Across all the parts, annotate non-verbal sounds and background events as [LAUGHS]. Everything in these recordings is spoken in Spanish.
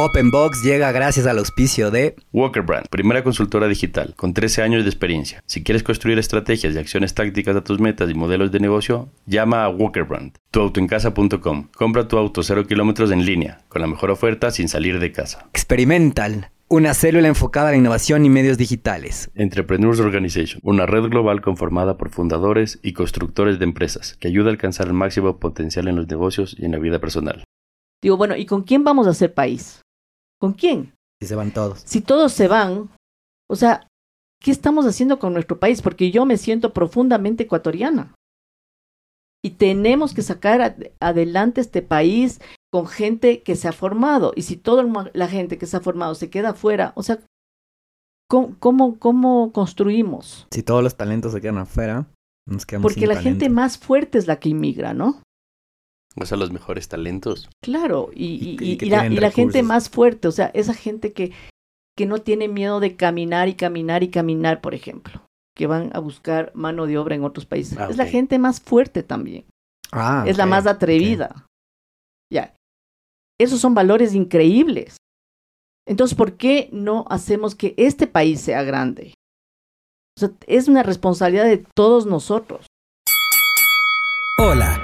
Openbox llega gracias al auspicio de Walker Brand, primera consultora digital con 13 años de experiencia. Si quieres construir estrategias y acciones tácticas a tus metas y modelos de negocio, llama a Walker Brand. Tuautoencasa.com. Compra tu auto 0 kilómetros en línea, con la mejor oferta sin salir de casa. Experimental, una célula enfocada a la innovación y medios digitales. Entrepreneurs Organization, una red global conformada por fundadores y constructores de empresas que ayuda a alcanzar el máximo potencial en los negocios y en la vida personal. Digo, bueno, ¿y con quién vamos a hacer país? ¿Con quién? Si se van todos. Si todos se van, o sea, ¿qué estamos haciendo con nuestro país? Porque yo me siento profundamente ecuatoriana. Y tenemos que sacar ad- adelante este país con gente que se ha formado. Y si toda la gente que se ha formado se queda afuera, o sea, ¿cómo, cómo, cómo construimos? Si todos los talentos se quedan afuera, nos quedamos Porque sin la gente más fuerte es la que inmigra, ¿no? O sea, los mejores talentos. Claro, y, Y y- que- y y- que y la, tienen y la gente más fuerte, o sea, esa gente que, que no tiene miedo de caminar y caminar y caminar, por ejemplo, que van a buscar mano de obra en otros países. Ah, Es la gente más fuerte también, Ah, es la más atrevida. Ya, esos son valores increíbles. Entonces, ¿por qué no hacemos que este país sea grande? O sea, es una responsabilidad de todos nosotros. Hola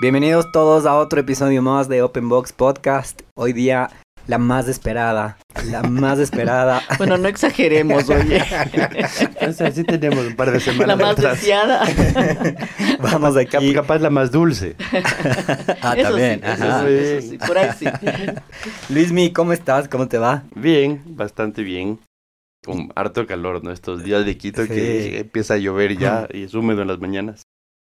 Bienvenidos todos a otro episodio más de Open Box Podcast. Hoy día la más esperada, la más esperada. [LAUGHS] Bueno, no exageremos, oye. Entonces, sí tenemos un par de semanas La más atrás. deseada. [LAUGHS] Vamos Cap- aquí. Capaz la más dulce. [LAUGHS] Ah, Eso también. sí, eso ajá. sí, eso sí, por ahí sí. Luismi, ¿cómo estás? ¿Cómo te va? Bien, bastante bien. Con harto calor, ¿no? Estos días de Quito Sí. que empieza a llover ya y es húmedo en las mañanas.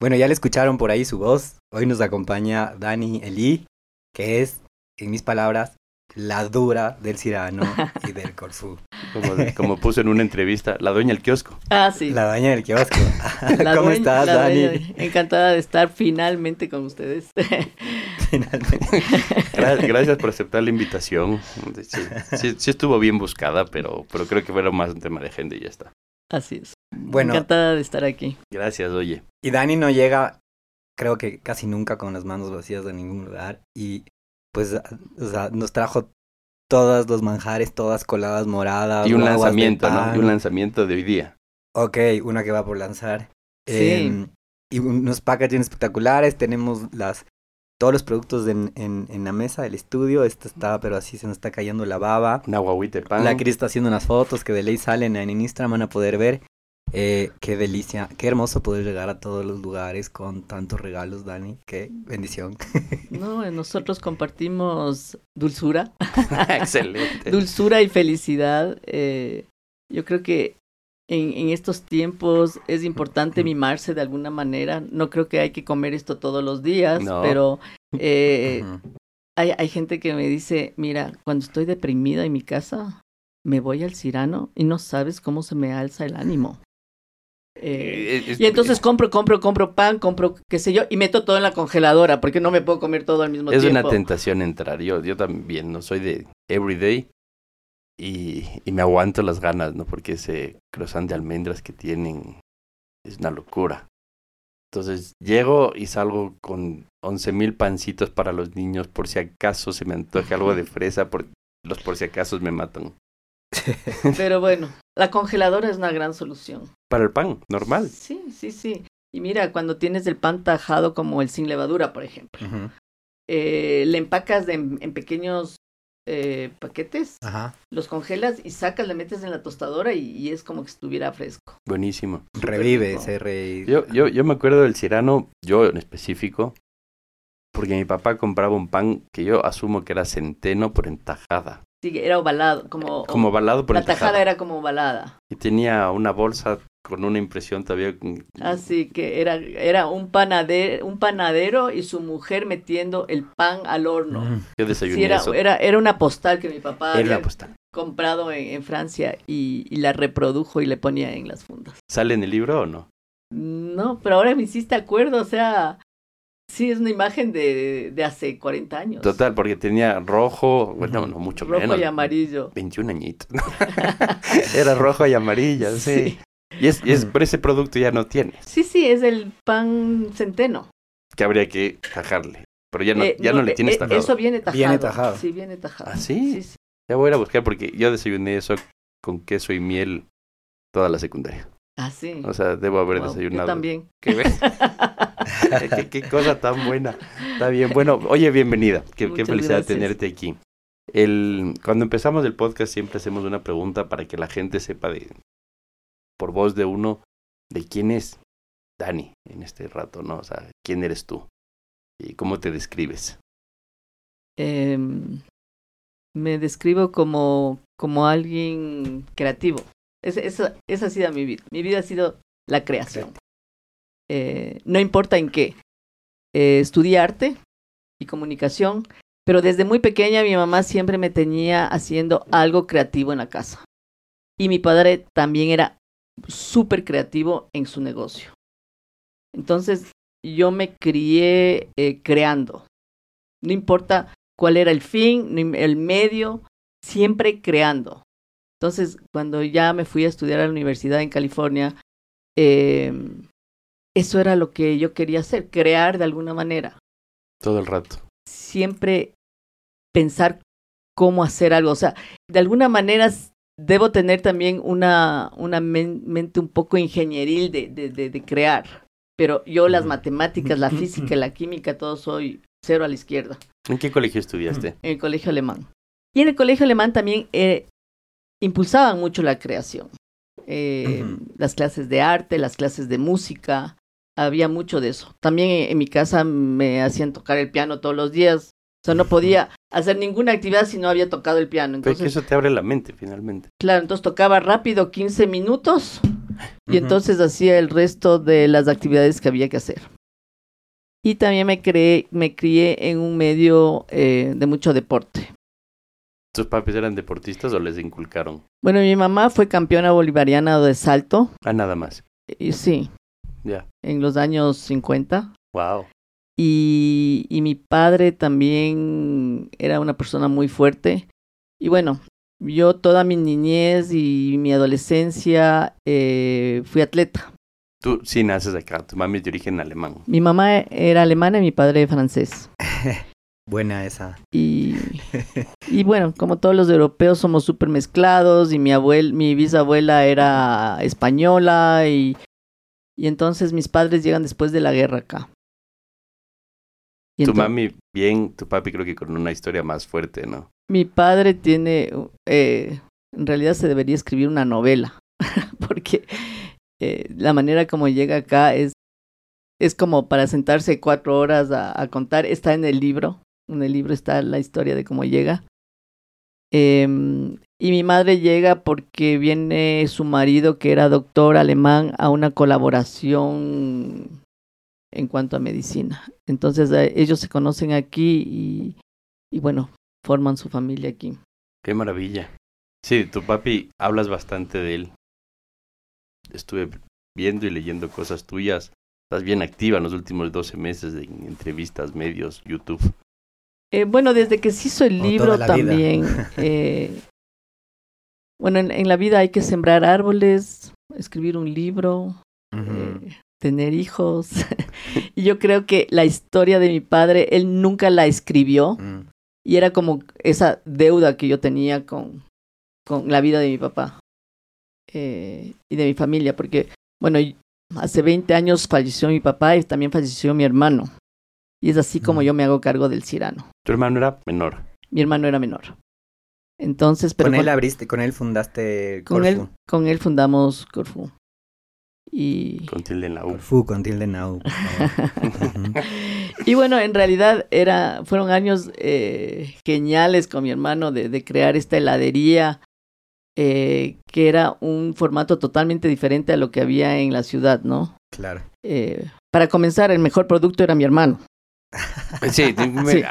Bueno, ya le escucharon por ahí su voz. Hoy nos acompaña Dani Eli, que es, en mis palabras, la dura del Cirano [LAUGHS] y del Corfú. Como, como puso en una entrevista, la dueña del kiosco. Ah, sí. La dueña del kiosco. [LAUGHS] La ¿Cómo dueña- estás, la Dani? dueña- Encantada de estar finalmente con ustedes. [LAUGHS] Finalmente. Gra- Gracias por aceptar la invitación. Sí, sí- sí estuvo bien buscada, pero, pero creo que fue más un tema de agenda y ya está. Así es. Bueno, Encantada de estar aquí. Gracias, oye. y Dani no llega, creo que casi nunca con las manos vacías a ningún lugar. Y pues, o sea, nos trajo todos los manjares, todas coladas moradas. Y un de lanzamiento, ¿no? Y un lanzamiento de hoy día. Ok, una que va por lanzar. Sí. Em, y unos packaging espectaculares. Tenemos las todos los productos en, en, en la mesa del estudio. Esta está, pero así se nos está cayendo la baba. Una guaguita pan. La Cris está haciendo unas fotos que de ley salen en Instagram, van a poder ver. Eh, qué delicia, qué hermoso poder llegar a todos los lugares con tantos regalos, Dani. Qué bendición. [LAUGHS] No, eh, nosotros compartimos dulzura, [LAUGHS] Excelente. dulzura y felicidad. Eh, yo creo que en, en estos tiempos es importante mimarse de alguna manera. No creo que hay que comer esto todos los días, No. pero [LAUGHS] eh, hay, hay gente que me dice, mira, cuando estoy deprimida en mi casa, me voy al Cirano y no sabes cómo se me alza el ánimo. Eh, Eh, es- y entonces compro, compro, compro pan, compro qué sé yo, y meto todo en la congeladora, porque no me puedo comer todo al mismo es tiempo. una tentación entrar. Yo, yo también, no soy de everyday y, y me aguanto las ganas, ¿no? Porque ese croissant de almendras que tienen es una locura. Entonces llego y salgo con once mil pancitos para los niños por si acaso se me antoje algo de fresa, por, los por si acaso me matan. [LAUGHS] [LAUGHS] Pero bueno, la congeladora es una gran solución. Para el pan, normal. Sí, sí, sí. Y mira, cuando tienes el pan tajado como el sin levadura, por ejemplo, eh, le empacas de- en, pequeños eh, paquetes, Ajá. los congelas y sacas, le metes en la tostadora y, y es como que estuviera fresco. Buenísimo. Revive rico. ese rey. Yo, yo, yo me acuerdo del Cirano, yo en específico, porque mi papá compraba un pan que yo asumo que era centeno por entajada. Sí, era ovalado, como, Como balado por la entajada. tajada era como ovalada. Y tenía una bolsa con una impresión todavía. Así que era, era un panadero, un panadero y su mujer metiendo el pan al horno. Mm. Yo desayuné Sí, era, eso. era, era una postal que mi papá Era había, postal. comprado en, en Francia y, y la reprodujo y le ponía en las fundas. ¿Sale en el libro o no? No, pero ahora me hiciste acuerdo, o sea, sí es una imagen de, de hace 40 años. Total, porque tenía rojo, bueno, no mucho Rojo menos. y amarillo. 21 añitos. [LAUGHS] Era rojo y amarilla, [LAUGHS] sí. Sí. Y es, y es, pero ese producto ya no tienes, Sí, sí, es el pan centeno. que habría que tajarle. Pero ya no, Eh, ya no, le eh, tienes eh, tajado. Eso viene tajado. Viene tajado. Sí, viene tajado. ¿Ah, sí? Sí, sí. Ya voy a ir a buscar porque yo desayuné eso con queso y miel toda la secundaria. Ah, sí. O sea, debo haber Wow, desayunado. Yo también. ¿Qué, ves? [LAUGHS] [LAUGHS] ¿Qué, qué cosa tan buena. Está bien. Bueno, oye, bienvenida. Qué, felicidad gracias. tenerte aquí. El, cuando empezamos el podcast siempre hacemos una pregunta para que la gente sepa de, por voz de uno, de quién es Dani en este rato, ¿no? O sea, quién eres tú y cómo te describes. Em, me describo como, como alguien creativo. Es- esa ha sido mi vida. Mi vida ha sido la creación. Eh, no importa en qué. Eh, estudié arte y comunicación, pero desde muy pequeña mi mamá siempre me tenía haciendo algo creativo en la casa. Y mi padre también era súper creativo en su negocio. Entonces yo me crié eh, creando. No importa cuál era el fin, ni el medio, siempre creando. Entonces, cuando ya me fui a estudiar a la universidad en California, eh, eso era lo que yo quería hacer, crear de alguna manera. Todo el rato. Siempre pensar cómo hacer algo. O sea, de alguna manera debo tener también una, una men- mente un poco ingenieril de, de, de, de crear. Pero yo las matemáticas, la física, la química, todo soy cero a la izquierda. ¿En qué colegio estudiaste? en el colegio alemán. Y en el colegio alemán también eh, impulsaban mucho la creación. Eh. Las clases de arte, las clases de música, había mucho de eso. También en, en mi casa me hacían tocar el piano todos los días. O sea, no podía hacer ninguna actividad si no había tocado el piano. Pero que Entonces, eso te abre la mente finalmente. claro, entonces tocaba rápido 15 minutos y entonces hacía el resto de las actividades que había que hacer. Y también me, creé, me crié en un medio eh, de mucho deporte. ¿Tus papis eran deportistas o les inculcaron? Bueno, mi mamá fue campeona bolivariana de salto, Ah, nada más. y sí, Ya. en los años 50. Wow. Y, y mi padre también era una persona muy fuerte. Y bueno, yo toda mi niñez y mi adolescencia eh, fui atleta. Tú sí naces acá. Tu mami es de origen alemán. Mi mamá era alemana y mi padre francés. [LAUGHS] Buena esa. Y, [LAUGHS] y bueno, como todos los europeos somos súper mezclados y mi abuel, mi bisabuela era española y, y entonces mis padres llegan después de la guerra acá. Y Tu mami bien, tu papi creo que con una historia más fuerte, ¿no? Mi padre tiene, eh, en realidad se debería escribir una novela, [LAUGHS] porque eh, la manera como llega acá es, es como para sentarse cuatro horas a, a contar. Está en el libro, en el libro está la historia de cómo llega. Em, y mi madre llega porque viene su marido, que era doctor alemán, a una colaboración en cuanto a medicina. Entonces eh, ellos se conocen aquí y, y bueno, forman su familia aquí. Qué maravilla. Sí, tu papi, hablas bastante de él. Estuve viendo y leyendo cosas tuyas. Estás bien activa en los últimos 12 meses en entrevistas, medios, YouTube. Eh, bueno, desde que se hizo el O libro también. [LAUGHS] eh, bueno, en, en la vida hay que sembrar árboles, escribir un libro, eh, tener hijos. [LAUGHS] y yo creo que la historia de mi padre, él nunca la escribió Mm. y era como esa deuda que yo tenía con, con la vida de mi papá eh, y de mi familia, porque, bueno, hace 20 años falleció mi papá y también falleció mi hermano. Y es así como Mm. yo me hago cargo del Cirano. Tu hermano era menor. Mi hermano era menor. Entonces, pero con él con, abriste, con él fundaste con Corfu. él, con él fundamos Corfu. Y, Con tilde en la U. Corfu con tilde now. por favor. Ujú. [LAUGHS] y bueno, en realidad era, fueron años eh, geniales con mi hermano de, de crear esta heladería, eh, que era un formato totalmente diferente a lo que había en la ciudad, ¿no? Claro. Eh, para comenzar, el mejor producto era mi hermano. [LAUGHS] Sí,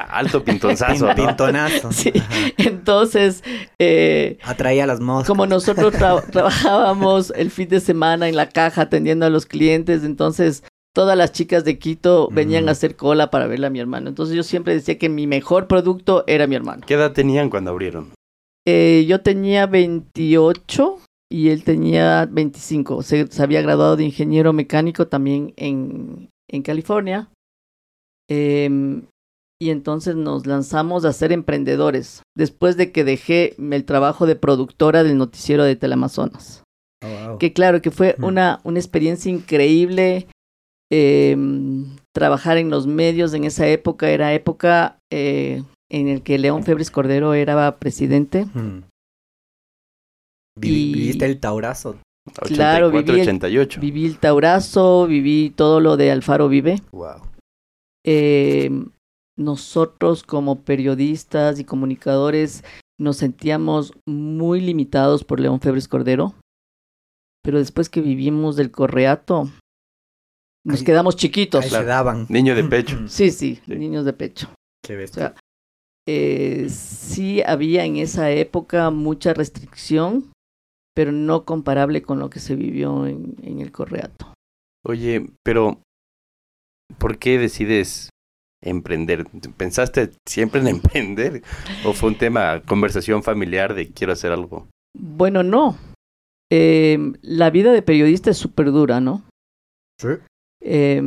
alto pintonzazo. Pintonazo. Sí. Entonces, eh, Atraía las moscas. como nosotros tra- [LAUGHS] trabajábamos el fin de semana en la caja atendiendo a los clientes, entonces todas las chicas de Quito venían Mm. a hacer cola para verle a mi hermano. Entonces yo siempre decía que mi mejor producto era mi hermano. ¿Qué edad tenían cuando abrieron? Eh, yo tenía 28 y él tenía 25. Se, se había graduado de ingeniero mecánico también en, en California. Em, y entonces nos lanzamos a ser emprendedores, después de que dejé el trabajo de productora del noticiero de Teleamazonas. Oh, wow. Que claro, que fue Mm. una, una experiencia increíble. em, trabajar en los medios en esa época era época eh, en el que León Febres Cordero era presidente. Mm. Vi- Y- ¿Viviste el taurazo? Claro, 84, viví el- 88. Viví el Taurazo, viví todo lo de Alfaro Vive. Wow. Eh, nosotros como periodistas y comunicadores nos sentíamos muy limitados por León Febres Cordero, pero después que vivimos del correato, nos Ahí- quedamos Ahí chiquitos. se daban. Niño de pecho. Sí, sí, Sí. niños de pecho. Qué O bestia. sea, eh, sí había en esa época mucha restricción, pero no comparable con lo que se vivió en, en el correato. Oye, pero ¿por qué decides emprender? ¿Pensaste siempre en [LAUGHS] emprender? ¿O fue un tema, conversación familiar de quiero hacer algo? Bueno, no. Eh, la vida de periodista es súper dura, ¿no? Sí. Eh,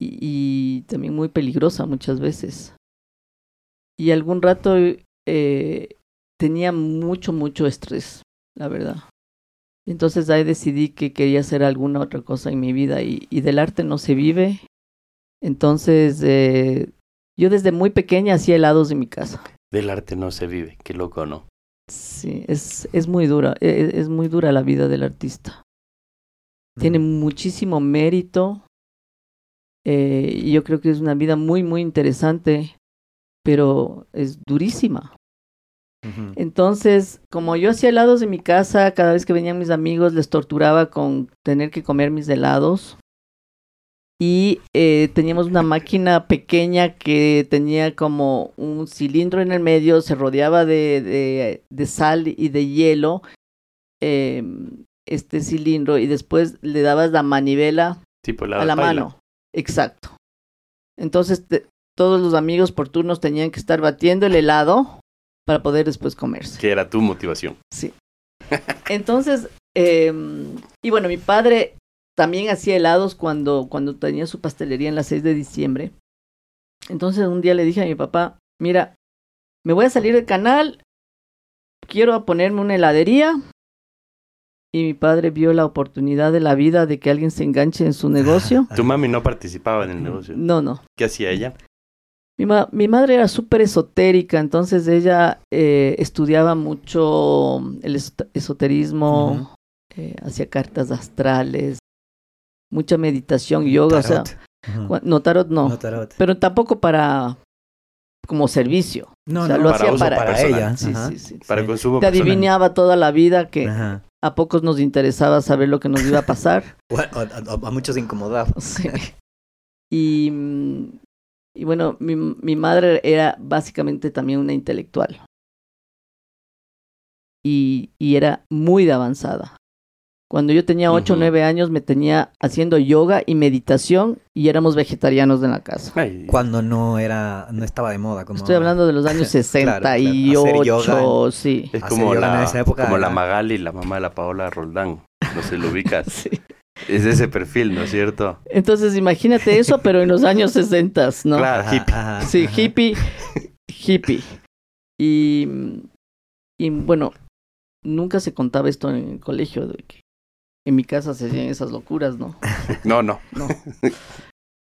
y, y también muy peligrosa muchas veces. Y algún rato eh, tenía mucho, mucho estrés, la verdad. Entonces ahí decidí que quería hacer alguna otra cosa en mi vida y, y del arte no se vive. Entonces eh, yo desde muy pequeña hacía helados en mi casa. Del arte no se vive, qué loco, ¿no? Sí, es, es muy dura, e- es muy dura la vida del artista. Tiene muchísimo mérito. eh, y yo creo que es una vida muy, muy interesante, pero es durísima. Entonces, como yo hacía helados en mi casa, cada vez que venían mis amigos les torturaba con tener que comer mis helados. Y eh, teníamos una máquina pequeña que tenía como un cilindro en el medio, se rodeaba de, de, de sal y de hielo eh, este cilindro y después le dabas la manivela Tipo a la mano. Exacto. Entonces te- todos los amigos por turnos tenían que estar batiendo el helado para poder después comerse. Que era tu motivación. Sí. Entonces, eh, y bueno, mi padre también hacía helados cuando, cuando tenía su pastelería en la 6 de diciembre. Entonces un día le dije a mi papá, mira, me voy a salir del canal, quiero ponerme una heladería. Y mi padre vio la oportunidad de la vida de que alguien se enganche en su negocio. [LAUGHS] Tu mami no participaba en el negocio. No, no. ¿Qué hacía ella? Mi, ma- mi madre era súper esotérica, entonces ella eh, estudiaba mucho el esot- esoterismo, eh, hacía cartas astrales, mucha meditación, yoga, o sea, no tarot no, No tarot. pero tampoco para como servicio. No, o sea, no, lo para hacía uso para, ella. Sí, ajá. sí, sí. Para Sí. consumo Te personal. adivinaba toda la vida que Ajá. a pocos nos interesaba saber lo que nos iba a pasar. [LAUGHS] O a, a- a muchos incomodaba. Sí. Y, mm, y bueno, mi, mi madre era básicamente también una intelectual. Y, y era muy de avanzada. Cuando yo tenía 8 o Ujú. 9 años me tenía haciendo yoga y meditación y éramos vegetarianos en la casa. Ay, Cuando no era, no estaba de moda. Como Estoy hablando de los años [LAUGHS] Claro, claro. 68, Hacer yoga. sí. es como yoga en la, esa época como la Magali, la mamá de la Paola Roldán. No se lo ubicas. [LAUGHS] sí. Es de ese perfil, ¿no es cierto? Entonces imagínate eso, pero en los años 60, ¿no? Claro, Ajá, hippie. ajá, Sí, ajá. hippie, hippie. Y, y bueno, nunca se contaba esto en el colegio, de que en mi casa se hacían esas locuras, ¿no? No, no. No. [LAUGHS]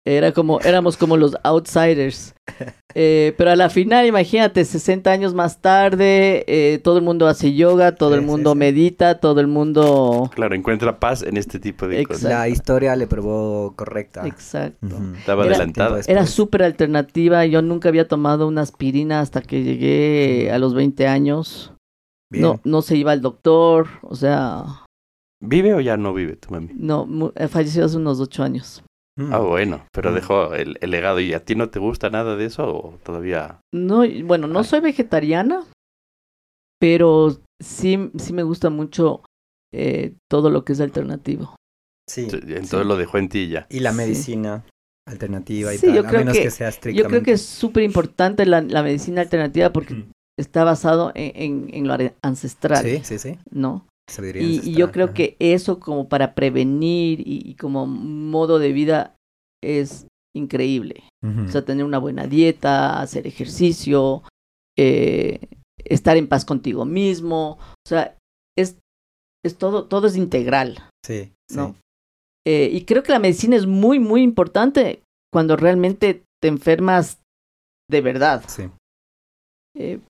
Era como, éramos como los outsiders. [LAUGHS] Eh, pero a la final, imagínate, 60 años más tarde, eh, todo el mundo hace yoga, todo Sí, el mundo sí. medita, todo el mundo... Claro, encuentra paz en este tipo de Exacto. cosas. La historia le probó correcta. Exacto. Estaba Era- adelantada. Era súper alternativa. Yo nunca había tomado una aspirina hasta que llegué a los 20 años. Bien. No, no se iba al doctor, o sea, ¿Vive o ya no vive tu mami? no, mu- eh, falleció hace unos ocho años. Mm. Ah, bueno, pero Mm. dejó el, el legado. ¿Y a ti no te gusta nada de eso o todavía? No, bueno, no Ah. soy vegetariana, pero sí, sí me gusta mucho eh, todo lo que es alternativo. Sí. Entonces lo dejó en ti ya. Y la Sí. medicina alternativa y Sí, tal, yo a creo menos que- que, sea Yo estrictamente. creo que es súper importante la, la medicina alternativa porque Mm. está basado en, en, en lo ancestral, Sí, sí, sí. ¿no? Y, yo creo que eso como para prevenir y, y como modo de vida es increíble. O sea, tener una buena dieta, hacer ejercicio, eh, estar en paz contigo mismo. O sea, es, es todo, todo es integral, sí, sí. ¿no? Eh, y creo que la medicina es muy, muy importante cuando realmente te enfermas de verdad. sí. Eh,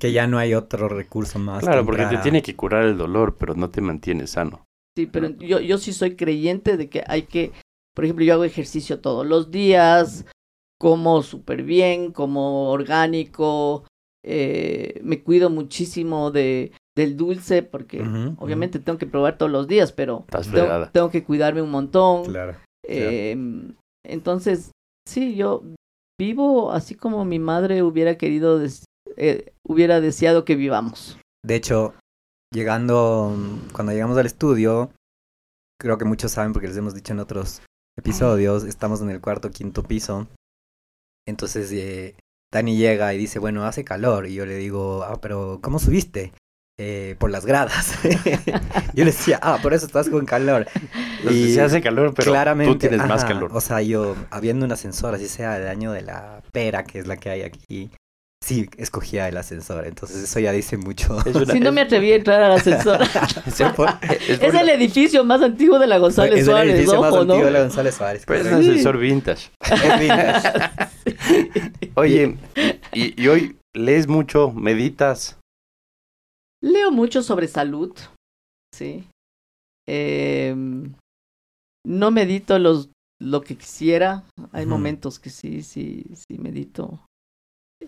Que ya no hay otro recurso más. Claro, que porque te tiene que curar el dolor, pero no te mantiene sano. sí, pero yo, yo sí soy creyente de que hay que, por ejemplo, yo hago ejercicio todos los días, como súper bien, como orgánico, eh, me cuido muchísimo de, del dulce porque obviamente tengo que probar todos los días, pero tengo, que cuidarme un montón. Claro. Eh, entonces, sí, yo vivo así como mi madre hubiera querido, eh, hubiera deseado que vivamos. De hecho, llegando, cuando llegamos al estudio, creo que muchos saben porque les hemos dicho en otros episodios, estamos en el cuarto, quinto piso. Entonces, eh, Dani llega y dice, bueno, hace calor. Y yo le digo, ah, pero ¿cómo subiste? "Eh, por las gradas. [LAUGHS] yo le decía, ah, por eso estás con calor. Entonces, se hace calor, pero claramente, tú tienes más calor. O sea, yo, habiendo un ascensor, así sea del año de la pera, que es la que hay aquí, sí, escogía el ascensor. Entonces, eso ya dice mucho. Si no me atreví a entrar al ascensor. [LAUGHS] es [LAUGHS] por- es por- es el edificio más antiguo de la González es el Suárez, edificio más ojo, ¿no? antiguo de la González Suárez. pues, es un ascensor vintage. Es vintage. Oye, y, y hoy lees mucho, meditas. Leo mucho sobre salud, sí. Em, no medito los, lo que quisiera. Hay momentos que sí, sí, sí medito.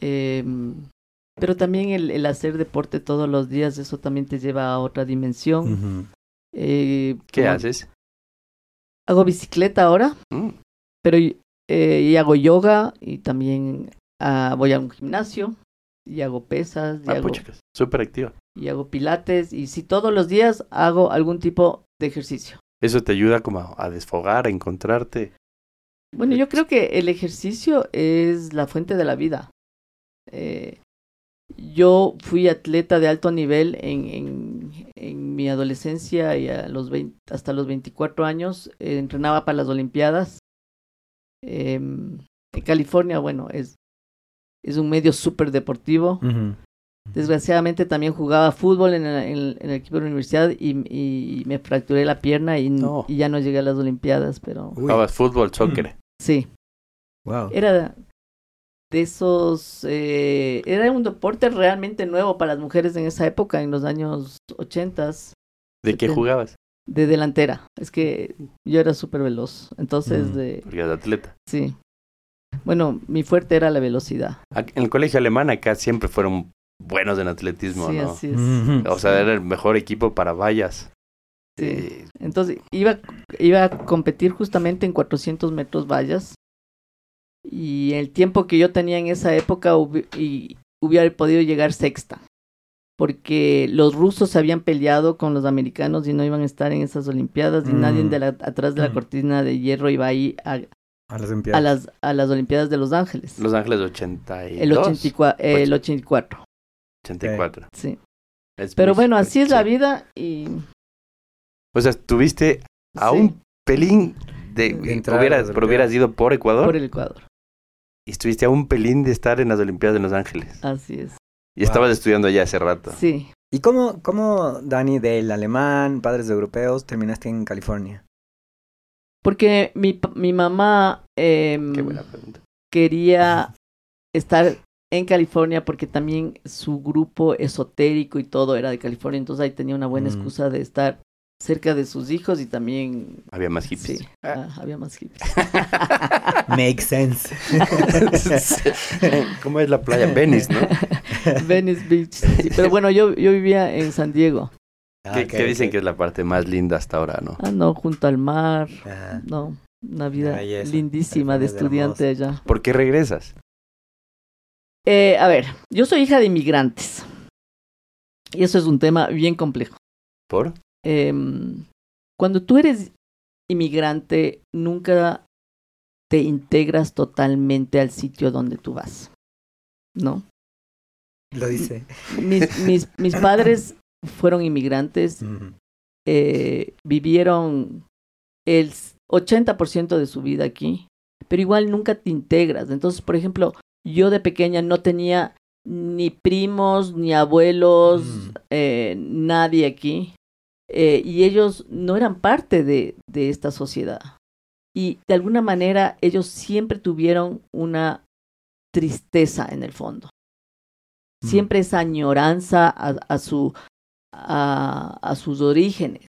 Em, pero también el, el hacer deporte todos los días, eso también te lleva a otra dimensión. Eh, ¿Qué como- haces? Hago bicicleta ahora, Mm, pero eh, y hago yoga y también ah, voy a un gimnasio y hago pesas y ah, hago súper activa. y hago pilates y si todos los días hago algún tipo de ejercicio. Eso te ayuda como a desfogar, a encontrarte. Bueno, yo creo que el ejercicio es la fuente de la vida. Eh, yo fui atleta de alto nivel en, en, en mi adolescencia y a los 20 hasta los 24 años. eh, entrenaba para las Olimpiadas. Em, en California, bueno, es, es un medio súper deportivo. Desgraciadamente también jugaba fútbol en el, en- en el equipo de la universidad y, y me fracturé la pierna y, No. y ya no llegué a las Olimpiadas, pero Uy, Jugabas fútbol, soccer. sí, wow. era de esos, eh, era un deporte realmente nuevo para las mujeres en esa época, en los años ochentas, ¿De qué jugabas? de delantera. Es que yo era súper veloz, entonces, Mm. de, Porque eras atleta. sí. Bueno, mi fuerte era la velocidad. En el colegio alemán acá siempre fueron buenos en atletismo, sí, ¿no? así es. O sea, era el mejor equipo para vallas. Sí. Eh, Entonces iba, iba a competir justamente en 400 metros vallas. Y el tiempo que yo tenía en esa época hubi- y hubiera podido llegar sexta. Porque los rusos se habían peleado con los americanos y no iban a estar en esas Olimpiadas. Y Mm. nadie de la, atrás de la Mm. cortina de hierro iba ahí a, A las a, Olimpiadas. las, a las Olimpiadas de Los Ángeles. Los Ángeles 82. el, 84, eh, el 84, 84. sí. Es Pero bueno, así es la vida y... O sea, estuviste a sí, un pelín de... De entrar hubieras, pero hubieras ido por Ecuador por el Ecuador. Y estuviste a un pelín de estar en las Olimpiadas de Los Ángeles. Así es. Y Wow. estabas estudiando allá hace rato. Sí. ¿Y cómo, cómo, Dani, del alemán, padres europeos, terminaste en California? Porque mi, mi mamá em, Qué buena pregunta. quería [LAUGHS] estar en California porque también su grupo esotérico y todo era de California, entonces ahí tenía una buena Mm. excusa de estar cerca de sus hijos y también Había más hippies. sí, ah, había más hippies. [LAUGHS] Make sense. [LAUGHS] ¿Cómo es la playa? Venice, ¿no? [LAUGHS] Venice Beach. sí, pero bueno, yo, yo vivía en San Diego. Ah, ¿Qué, ok, qué dicen que es la parte más linda hasta ahora, no? Ah, no, junto al mar. Ajá. No, una vida belleza, lindísima de estudiante allá. ¿Por qué regresas? Eh, a ver, yo soy hija de inmigrantes. Y eso es un tema bien complejo. ¿Por? Em, cuando tú eres inmigrante, nunca te integras totalmente al sitio donde tú vas. ¿No? Lo dice. Mis, mis, mis [LAUGHS] padres fueron inmigrantes, eh, vivieron el 80% de su vida aquí, pero igual nunca te integras. Entonces, por ejemplo, yo de pequeña no tenía ni primos, ni abuelos, Mm. eh, nadie aquí. Eh, y ellos no eran parte de, de esta sociedad. Y de alguna manera ellos siempre tuvieron una tristeza en el fondo. Mm. Siempre esa añoranza a, a su, a, a sus orígenes.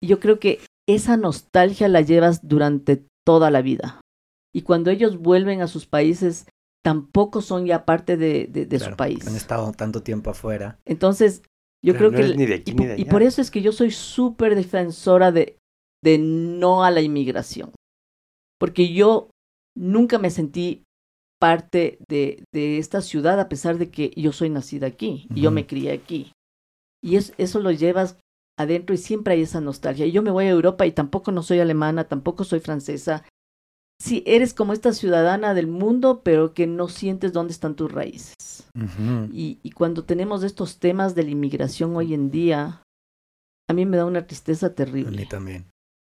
Y yo creo que esa nostalgia la llevas durante toda la vida. Y cuando ellos vuelven a sus países, tampoco son ya parte de, de- de Claro, su país. Han estado tanto tiempo afuera. Entonces, yo Pero creo no que... eres el- ni de aquí y, ni de y por eso es que yo soy súper defensora de, de no a la inmigración. Porque yo nunca me sentí parte de, de esta ciudad a pesar de que yo soy nacida aquí y yo me crié aquí. Y es- eso lo llevas adentro y siempre hay esa nostalgia. Y yo me voy a Europa y tampoco no soy alemana, tampoco soy francesa. Sí, eres como esta ciudadana del mundo, pero que no sientes dónde están tus raíces. Y, y cuando tenemos estos temas de la inmigración hoy en día, a mí me da una tristeza A mí terrible. también.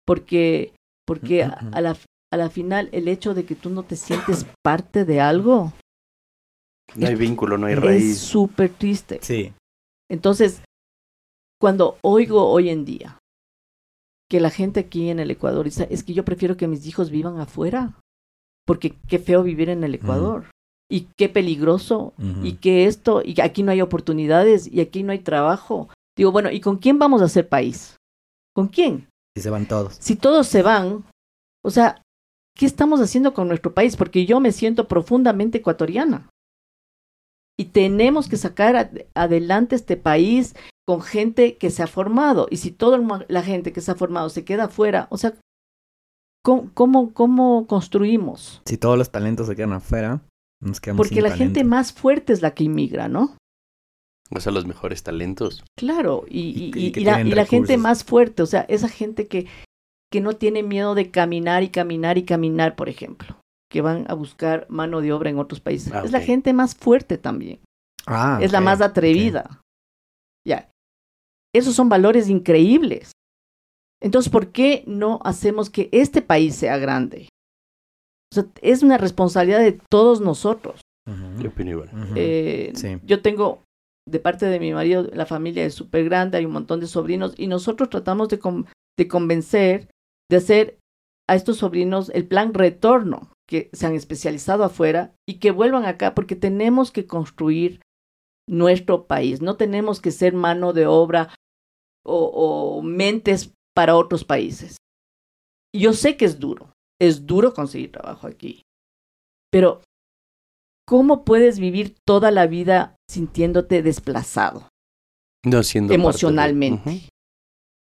Porque, porque a, la, a la final el hecho de que tú no te sientes parte de algo No hay vínculo, no hay es raíz. súper triste. Sí. Entonces, cuando oigo hoy en día que la gente aquí en el Ecuador dice, es que yo prefiero que mis hijos vivan afuera, porque qué feo vivir en el Ecuador. Y qué peligroso y que esto, y aquí no hay oportunidades, y aquí no hay trabajo. Digo, bueno, ¿y con quién vamos a hacer país? ¿Con quién? Y se van todos. Si todos se van, o sea, ¿qué estamos haciendo con nuestro país? Porque yo me siento profundamente ecuatoriana. Y tenemos que sacar ad- adelante este país con gente que se ha formado. Y si toda la gente que se ha formado se queda afuera, o sea, ¿cómo, cómo, cómo construimos? Si todos los talentos se quedan afuera, nos quedamos Porque sin la gente más fuerte es la que inmigra, ¿no? O sea, los mejores talentos. Claro, y, Y- y- y que y la, tienen y la gente más fuerte, o sea, esa gente que, que no tiene miedo de caminar y caminar y caminar, por ejemplo, que van a buscar mano de obra en otros países. Ah, Es la gente más fuerte también, Ah, es la más atrevida. Ya, esos son valores increíbles. Entonces, ¿por qué no hacemos que este país sea grande? O sea, es una responsabilidad de todos nosotros. Yo opino igual. Eh, Sí. Yo tengo, de parte de mi marido, la familia es súper grande, hay un montón de sobrinos y nosotros tratamos de, con- de convencer, de hacer a estos sobrinos el plan retorno, que se han especializado afuera y que vuelvan acá porque tenemos que construir nuestro país, no tenemos que ser mano de obra o, o mentes para otros países. Yo sé que es duro, es duro conseguir trabajo aquí, pero ¿cómo puedes vivir toda la vida sintiéndote desplazado No siendo de- emocionalmente?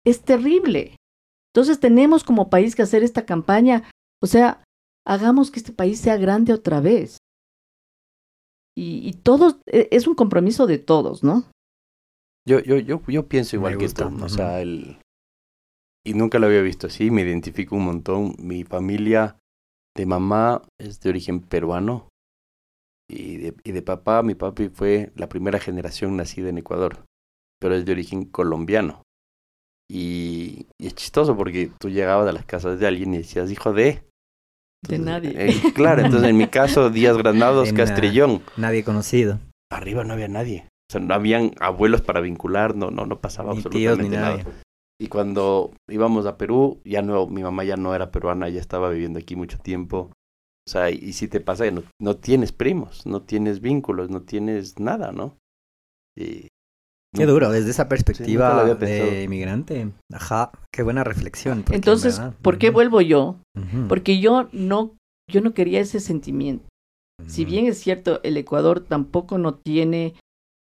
Es terrible. Entonces tenemos como país que hacer esta campaña, o sea, hagamos que este país sea grande otra vez. Y, y todos, e- es un compromiso de todos, ¿no? Yo, yo, yo, yo pienso Me igual que gusta, tú. O sea, el... Y nunca lo había visto así, me identifico un montón. Mi familia de mamá es de origen peruano. Y de, y de papá, mi papi fue la primera generación nacida en Ecuador. Pero es de origen colombiano. Y, y es chistoso porque tú llegabas a las casas de alguien y decías, hijo de... De nadie. eh, claro, entonces en mi caso, [LAUGHS] Díaz Granados, En, Castrillón. Nadie conocido. Arriba no había nadie. O sea, no habían abuelos para vincular, no, no, no pasaba Ni tíos absolutamente ni nada. nadie. Y cuando íbamos a Perú, ya no, mi mamá ya no era peruana, ya estaba viviendo aquí mucho tiempo. O sea, y, y si te pasa no, no tienes primos, no tienes vínculos, no tienes nada, ¿no? Y, Qué duro, desde esa perspectiva lo había de inmigrante. Ajá, qué buena reflexión. en Entonces, verdad- ¿por qué vuelvo yo? Porque yo no, yo no quería ese sentimiento. Si bien es cierto, el Ecuador tampoco no tiene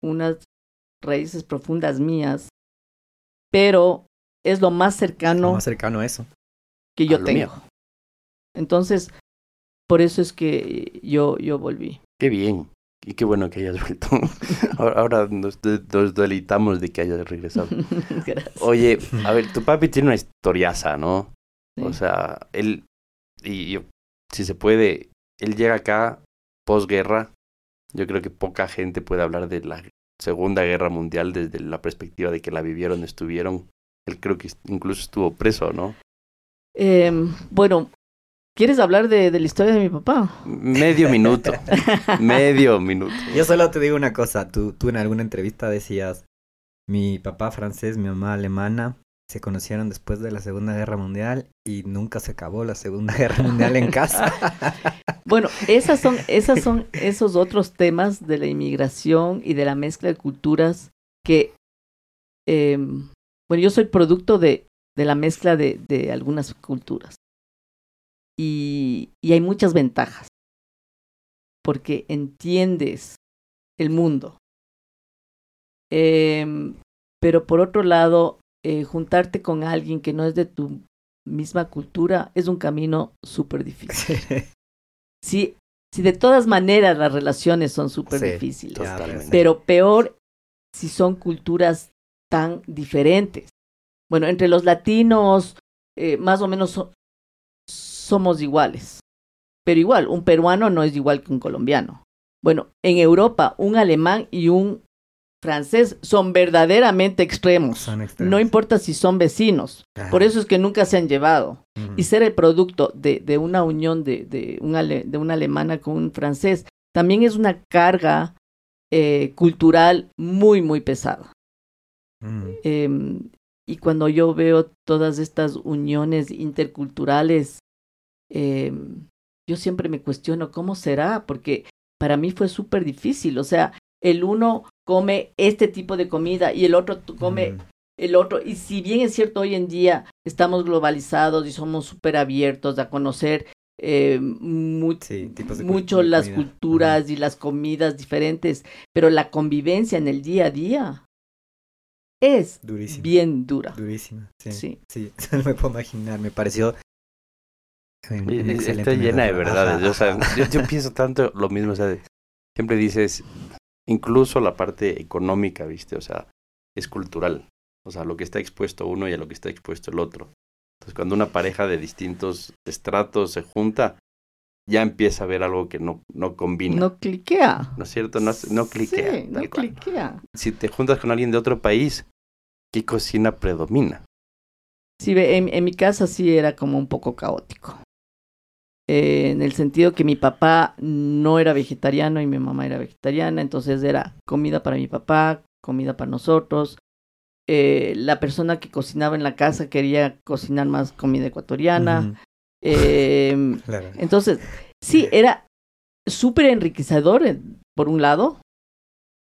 unas raíces profundas mías, pero es lo más cercano Lo más cercano a eso. que yo a lo tengo. mío. Entonces, por eso es que yo, yo volví. Qué bien. Y qué bueno que hayas [LAUGHS] vuelto. ahora, nos, nos deleitamos de que hayas regresado. [LAUGHS] Gracias. Oye, a ver, tu papi tiene una historiaza, ¿no? Sí. O sea, él, y yo, si se puede, él llega acá posguerra. Yo creo que poca gente puede hablar de la Segunda Guerra Mundial desde la perspectiva de que la vivieron, estuvieron. Él creo que incluso estuvo preso, ¿no? Em, bueno, ¿quieres hablar de, de la historia de mi papá? Medio minuto, [LAUGHS] medio minuto. Yo solo te digo una cosa, tú, tú en alguna entrevista decías, mi papá francés, mi mamá alemana, se conocieron después de la Segunda Guerra Mundial y nunca se acabó la Segunda [LAUGHS] Guerra Mundial en casa. [LAUGHS] Bueno, esas son, esas son esos otros temas de la inmigración y de la mezcla de culturas que, em, bueno, yo soy producto de, de la mezcla de, de algunas culturas. Y, y hay muchas ventajas, porque entiendes el mundo. Em, pero por otro lado, eh, juntarte con alguien que no es de tu misma cultura es un camino súper difícil. [LAUGHS] Si, si de todas maneras las relaciones son súper Sí, difíciles, Totalmente. pero peor si son culturas tan diferentes. Bueno, entre los latinos eh, más o menos so- somos iguales, pero igual, un peruano no es igual que un colombiano. Bueno, en Europa un alemán y un francés son verdaderamente extremos. Son extremos. No importa si son vecinos. Por eso es que nunca se han llevado y ser el producto de, de una unión de, de, un ale- de una alemana con un francés también es una carga eh, cultural muy, muy pesada. Em, y cuando yo veo todas estas uniones interculturales, em, yo siempre me cuestiono cómo será, porque para mí fue súper difícil. O sea, el uno come este tipo de comida y el otro come Mm. el otro. Y si bien es cierto, hoy en día estamos globalizados y somos súper abiertos a conocer eh, mu- Sí, mucho las comida. culturas y las comidas diferentes, pero la convivencia en el día a día es. Durísimo. bien dura. Durísima. Sí. Sí. Sí, [LAUGHS] no me puedo imaginar. Me pareció. En- Está llena de verdades. Ajá, O sea, yo, yo pienso tanto lo mismo. O sea, siempre dices, incluso la parte económica, ¿viste? O sea, es cultural. O sea, lo que está expuesto uno y a lo que está expuesto el otro. Entonces, cuando una pareja de distintos estratos se junta, ya empieza a ver algo que no, no combina. No, No cliquea. es cierto? No, no cliquea. Sí, no tal cual. cliquea. Si te juntas con alguien de otro país, ¿qué cocina predomina? Sí, en, en mi casa sí era como un poco caótico. Eh, en el sentido que mi papá no era vegetariano y mi mamá era vegetariana, entonces era comida para mi papá, comida para nosotros. Eh, la persona que cocinaba en la casa quería cocinar más comida ecuatoriana. Eh, [LAUGHS] Claro. entonces, sí, era súper enriquecedor por un lado,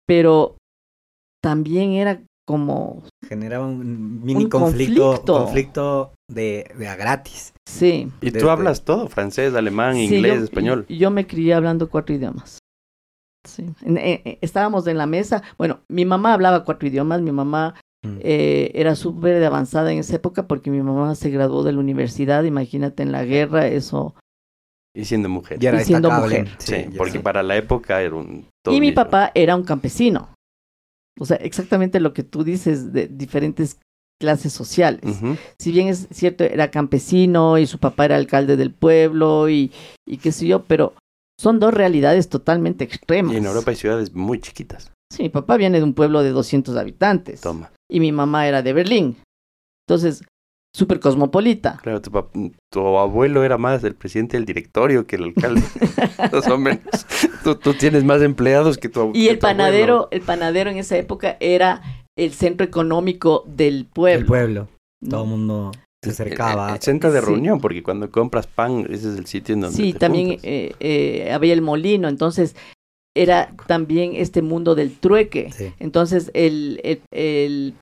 pero también era como, Generaba un mini Un conflicto, conflicto. conflicto de, de a gratis. sí. Y tú Desde- hablas todo, francés, alemán, Sí, inglés, yo- español. Yo me crié hablando cuatro idiomas. Sí. En- en- en- estábamos en la mesa. Bueno, mi mamá hablaba cuatro idiomas. Mi mamá Mm. eh, era súper avanzada en esa época porque mi mamá se graduó de la universidad. Imagínate en la guerra, eso. Y siendo mujer. Ya era y siendo mujer. Sí, porque sí. para la época era un... todo y mi papá era un campesino. O sea, exactamente lo que tú dices de diferentes clases sociales. Si bien es cierto, era campesino y su papá era alcalde del pueblo y, y qué sé yo, pero son dos realidades totalmente extremas. Y en Europa hay ciudades muy chiquitas. Sí, mi papá viene de un pueblo de 200 habitantes Toma. y mi mamá era de Berlín. Entonces, súper cosmopolita. Claro, tu, tu abuelo era más el presidente del directorio que el alcalde. Más o menos. Tú, tú tienes más empleados que tu Y que el tu abuelo. panadero, el panadero en esa época era el centro económico del pueblo. El pueblo. Todo el mundo se acercaba. El, el centro de Sí. reunión, porque cuando compras pan, ese es el sitio en donde Sí, te también eh, eh, había el molino, entonces era también este mundo del trueque. Sí. Entonces el, el, el,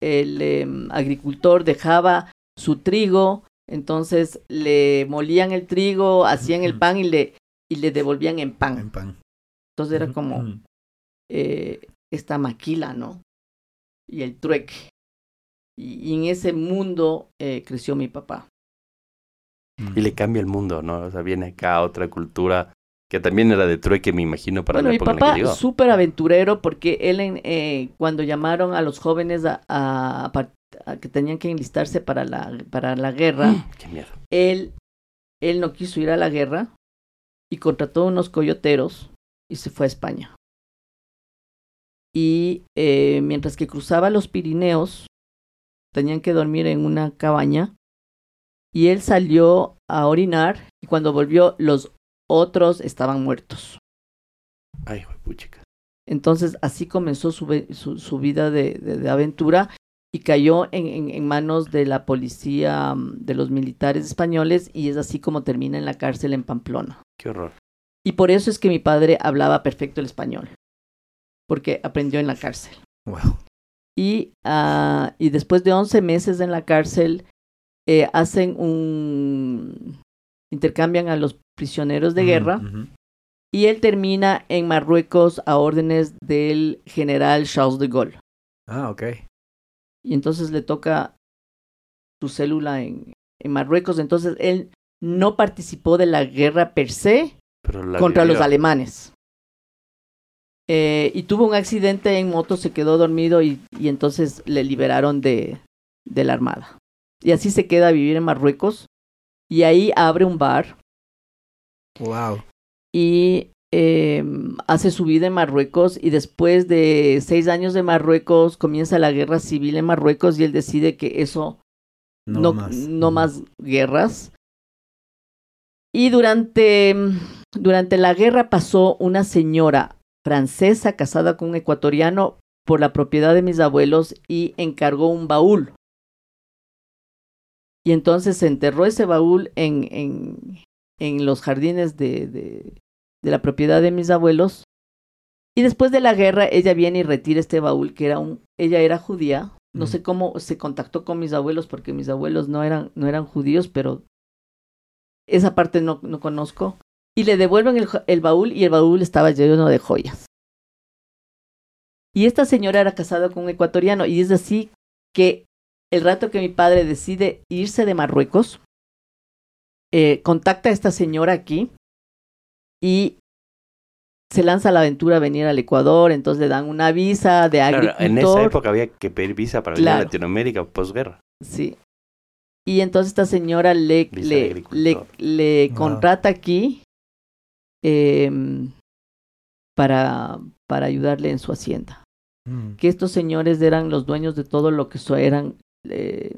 el, em, agricultor dejaba su trigo, entonces le molían el trigo, hacían el pan y le, y le devolvían en pan. En pan. Entonces era como eh, esta maquila, ¿no? Y el trueque. Y, y en ese mundo eh, creció mi papá. Y le cambia el mundo, ¿no? O sea, viene acá a otra cultura que también era de trueque, me imagino, para bueno, la mi época en la papá que llegó. súper aventurero porque él en- eh, cuando llamaron a los jóvenes a, que tenían que enlistarse para la, para la guerra, Qué miedo. él, él no quiso ir a la guerra y contrató unos coyoteros y se fue a España. Y eh, mientras que cruzaba los Pirineos, tenían que dormir en una cabaña y él salió a orinar y cuando volvió los otros estaban muertos. Ay, puchica. Entonces así comenzó su, su, su vida de, de- de aventura y cayó en, en- en manos de la policía, mm, de los militares españoles y es así como termina en la cárcel en Pamplona. Qué horror. Y por eso es que mi padre hablaba perfecto el español, porque aprendió en la cárcel. Wow. Y, ah, y después de 11 meses en la cárcel, eh, hacen un... intercambian a los prisioneros de guerra y él termina en Marruecos a órdenes del general Charles de Gaulle. Ah, ok. Y entonces le toca su célula en, en Marruecos. Entonces él no participó de la guerra per se contra los alemanes. Eh, y tuvo un accidente en moto, se quedó dormido y, y entonces le liberaron de, de la armada. Y así se queda a vivir en Marruecos. Y ahí abre un bar Wow. y eh, hace su vida en Marruecos y después de seis años de Marruecos comienza la guerra civil en Marruecos y él decide que eso No, no, más. no Ujú. más guerras. Y durante, durante la guerra pasó una señora francesa casada con un ecuatoriano por la propiedad de mis abuelos y encargó un baúl. Y entonces se enterró ese baúl en, en, en los jardines de, de, de la propiedad de mis abuelos. Y después de la guerra, ella viene y retira este baúl, que era un, ella era judía. No sé cómo se contactó con mis abuelos, porque mis abuelos no eran, no eran judíos, pero esa parte no, no conozco. Y le devuelven el, el baúl y el baúl estaba lleno de joyas. Y esta señora era casada con un ecuatoriano y es así que el rato que mi padre decide irse de Marruecos, eh, contacta a esta señora aquí y se lanza a la aventura a venir al Ecuador, entonces le dan una visa de Claro, agricultor. en esa época había que pedir visa para venir a Claro. Latinoamérica posguerra. Sí. Y entonces esta señora le, le, le, agricultor. le Wow. contrata aquí em, para, para ayudarle en su hacienda. Mm. Que estos señores eran los dueños de todo lo que so eran eh,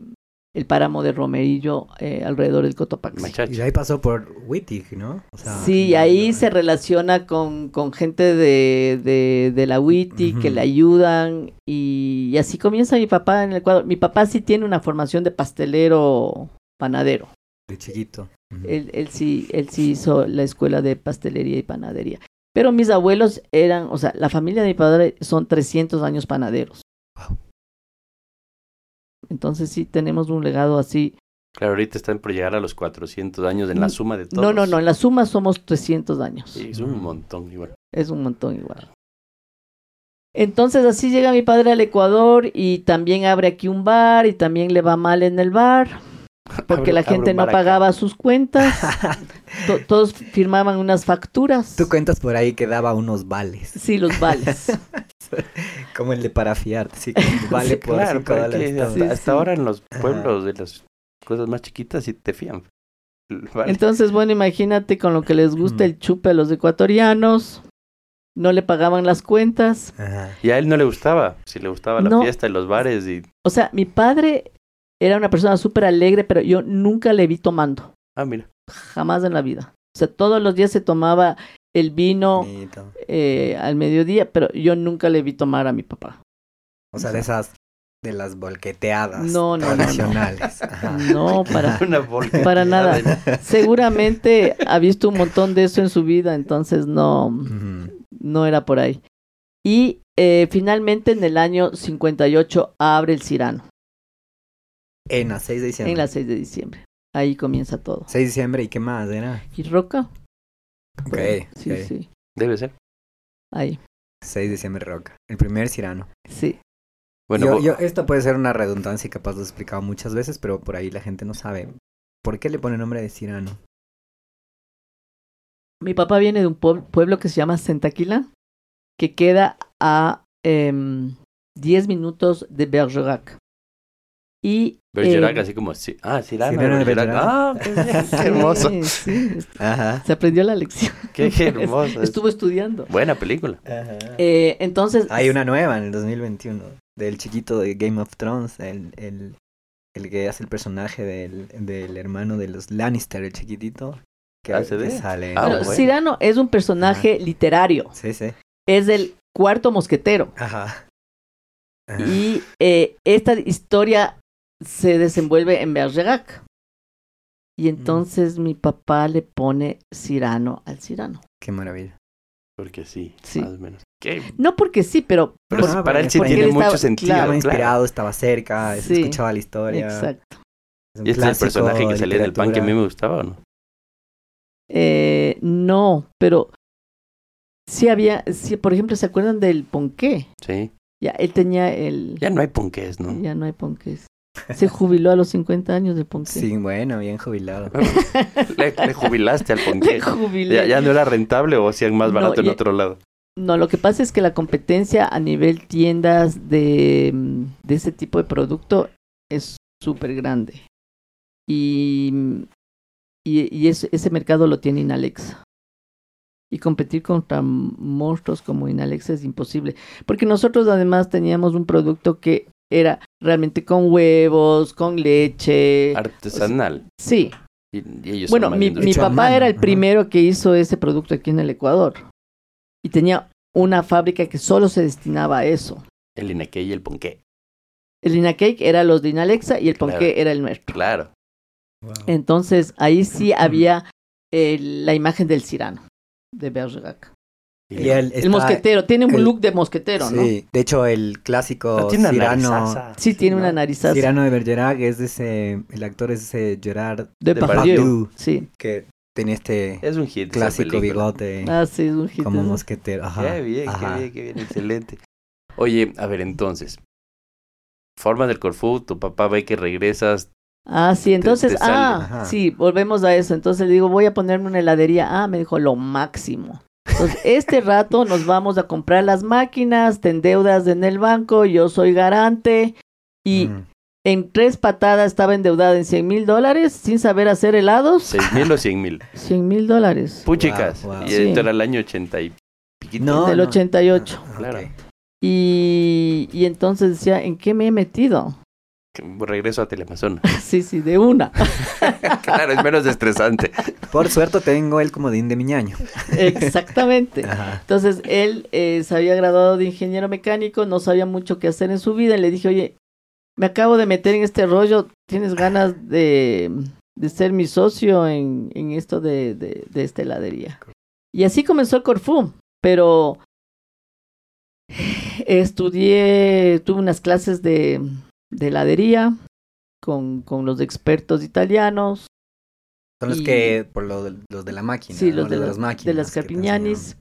el páramo de Romerillo eh, alrededor del Cotopaxi. Y de ahí pasó por Wittig, ¿no? O sea, Sí, y ahí se relaciona con, con gente de, de, de la WITI que le ayudan y, y así comienza mi papá en el Ecuador. Mi papá sí tiene una formación de pastelero panadero. De chiquito. Él sí, él sí hizo la escuela de pastelería y panadería. Pero mis abuelos eran, o sea, la familia de mi padre son 300 años panaderos. Wow. Entonces sí tenemos un legado así. Claro, ahorita están por llegar a los 400 años en la suma de todos. No, no, no, en la suma somos 300 años. Sí, es un montón igual. Es un montón igual. Entonces así llega mi padre al Ecuador y también abre aquí un bar y también le va mal en el bar porque Abro- la gente no pagaba sus cuentas. [LAUGHS] To- todos firmaban unas facturas. Tú cuentas por ahí que daba unos vales. Sí, los vales. [LAUGHS] Como el de parafiarte, [LAUGHS] sí, vale Sí, por Claro, cinco dólares. hasta, Sí, hasta sí. ahora en los pueblos de las cosas más chiquitas sí te fían. Vale. Entonces, bueno, imagínate con lo que les gusta Mm. el chupe a los ecuatorianos. No le pagaban las cuentas. Ajá. y a él no le gustaba. Si le gustaba la No. fiesta y los bares y... O sea, mi padre era una persona súper alegre, pero yo nunca le vi tomando. Ah, mira. Jamás en la vida. O sea, todos los días se tomaba el vino eh, al mediodía, pero yo nunca le vi tomar a mi papá. O sea, de esas, de las volqueteadas No, no, no, no. tradicionales. Ajá. No, para, [LAUGHS] para nada. Seguramente ha visto un montón de eso en su vida, entonces no, no era por ahí. Y eh, finalmente en el año 58 abre el Cirano, En la 6 de diciembre. en la 6 de diciembre. Ahí comienza todo. 6 de diciembre, ¿y qué más era? ¿Y Roca? Ok, Sí, sí. Debe ser. Ahí, 6 de diciembre, Roca. El primer Cirano. sí. Bueno, yo, vos- yo- esto puede ser una redundancia y capaz lo he explicado muchas veces, pero por ahí la gente no sabe. ¿Por qué le pone nombre de Cirano? Mi papá viene de un pueb- pueblo que se llama Sentaquila, que queda a 10 minutos de Bergerac. Y Bergerac, eh, así como... Sí. Ah, de Bergerac. Bergerac. Ah, pues, [LAUGHS] qué hermoso. Sí, sí, Ajá. se aprendió la lección. Qué, qué [LAUGHS] hermoso. Estuvo estudiando. Buena película. Eh, entonces, Hay una nueva en el 2021 del chiquito de Game of Thrones, el, el, el que hace el personaje del, del hermano de los Lannister, el chiquitito. Que, Ah, ¿se que ve? sale. Ah, bueno. Cyrano es un personaje literario. Sí, sí. Es el cuarto mosquetero. Ajá. Ajá. Y eh, esta historia se desenvuelve en Bergerac. Y entonces mi papá le pone Cyrano al Cyrano. Qué maravilla. Porque sí, Sí. más o menos. ¿Qué? No porque sí, pero... Pero Por- para él sí tiene él mucho estaba- sentido. claro. Estaba claro. inspirado, estaba cerca, se Sí. escuchaba la historia. Exacto. Es un ¿Y este es el personaje que salía del pan que a mí me gustaba o no? Eh, no, pero sí había, sí, por ejemplo, ¿se acuerdan del ponqué? Sí. Ya, él tenía el... Ya no hay ponqués, ¿no? Ya no hay ponqués. Se jubiló a los 50 años de ponqué. Sí, bueno, bien jubilado. le, le jubilaste al jubilé. Ya, ya no era rentable o hacían más No, barato en ya- otro lado. No, lo que pasa es que la competencia a nivel tiendas de, de ese tipo de producto es súper grande. Y, y, y ese, ese mercado lo tiene Inalexa. Y competir contra monstruos como Inalexa es imposible. Porque nosotros además teníamos un producto que era realmente con huevos, con leche. Artesanal. Sí. Y, y ellos Bueno, mi, papá mano, era el primero que hizo ese producto aquí en el Ecuador. Y tenía una fábrica que solo se destinaba a eso. El ineque y el ponqué. El Inacake era los de Inalexa y el Claro. Ponqué era el nuestro. Claro. Entonces ahí sí [CLEARS THROAT] había eh, la imagen del Cirano de Bergerac. Y él el está- mosquetero, tiene un el- look de mosquetero, ¿no? Sí, de hecho el clásico Ah, tiene narizaza. Sí, tiene ¿no? una narizaza. Cyrano de Bergerac es de ese, el actor es ese Gerard de Depardieu. Sí. que tiene este Es un hit. esa clásico bigote Ah, sí, es un hit. como ¿no? mosquetero. Ajá, Qué bien, ajá. qué bien, qué bien, excelente. Oye, a ver, entonces. Forma del Corfú, tu papá ve que regresas. Ah, sí, entonces, te ah, Ajá. sí, volvemos a eso. Entonces le digo, voy a ponerme una heladería. Ah, me dijo, lo máximo. Entonces, este rato nos vamos a comprar las máquinas, te endeudas en el banco, yo soy garante. Y en tres patadas estaba endeudada en 100 mil dólares sin saber hacer helados. ¿Seis mil o cien mil? [LAUGHS] 100 mil dólares Puchicas. Wow, wow. Y Sí. esto era el año ochenta y piquito. No, del no. 88. Ah, Claro. Y, y entonces decía, ¿en qué me he metido? Regreso a Teleamazonas. [LAUGHS] sí, sí, de una. [LAUGHS] claro, es menos estresante. Por suerte tengo el comodín de miñaño. Exactamente. [LAUGHS] Ajá. Entonces él eh, se había graduado de ingeniero mecánico, no sabía mucho qué hacer en su vida. Y le dije, oye, me acabo de meter en este rollo, ¿tienes ganas de, de ser mi socio en, en esto de, de, de esta heladería? Y así comenzó el Corfú, pero [SIGHS] estudié, tuve unas clases de, de heladería con, con los expertos italianos. Son los Y- que, por lo de, los de la máquina. Sí, ¿no? los de, la- las máquinas. de las Carpiñanis.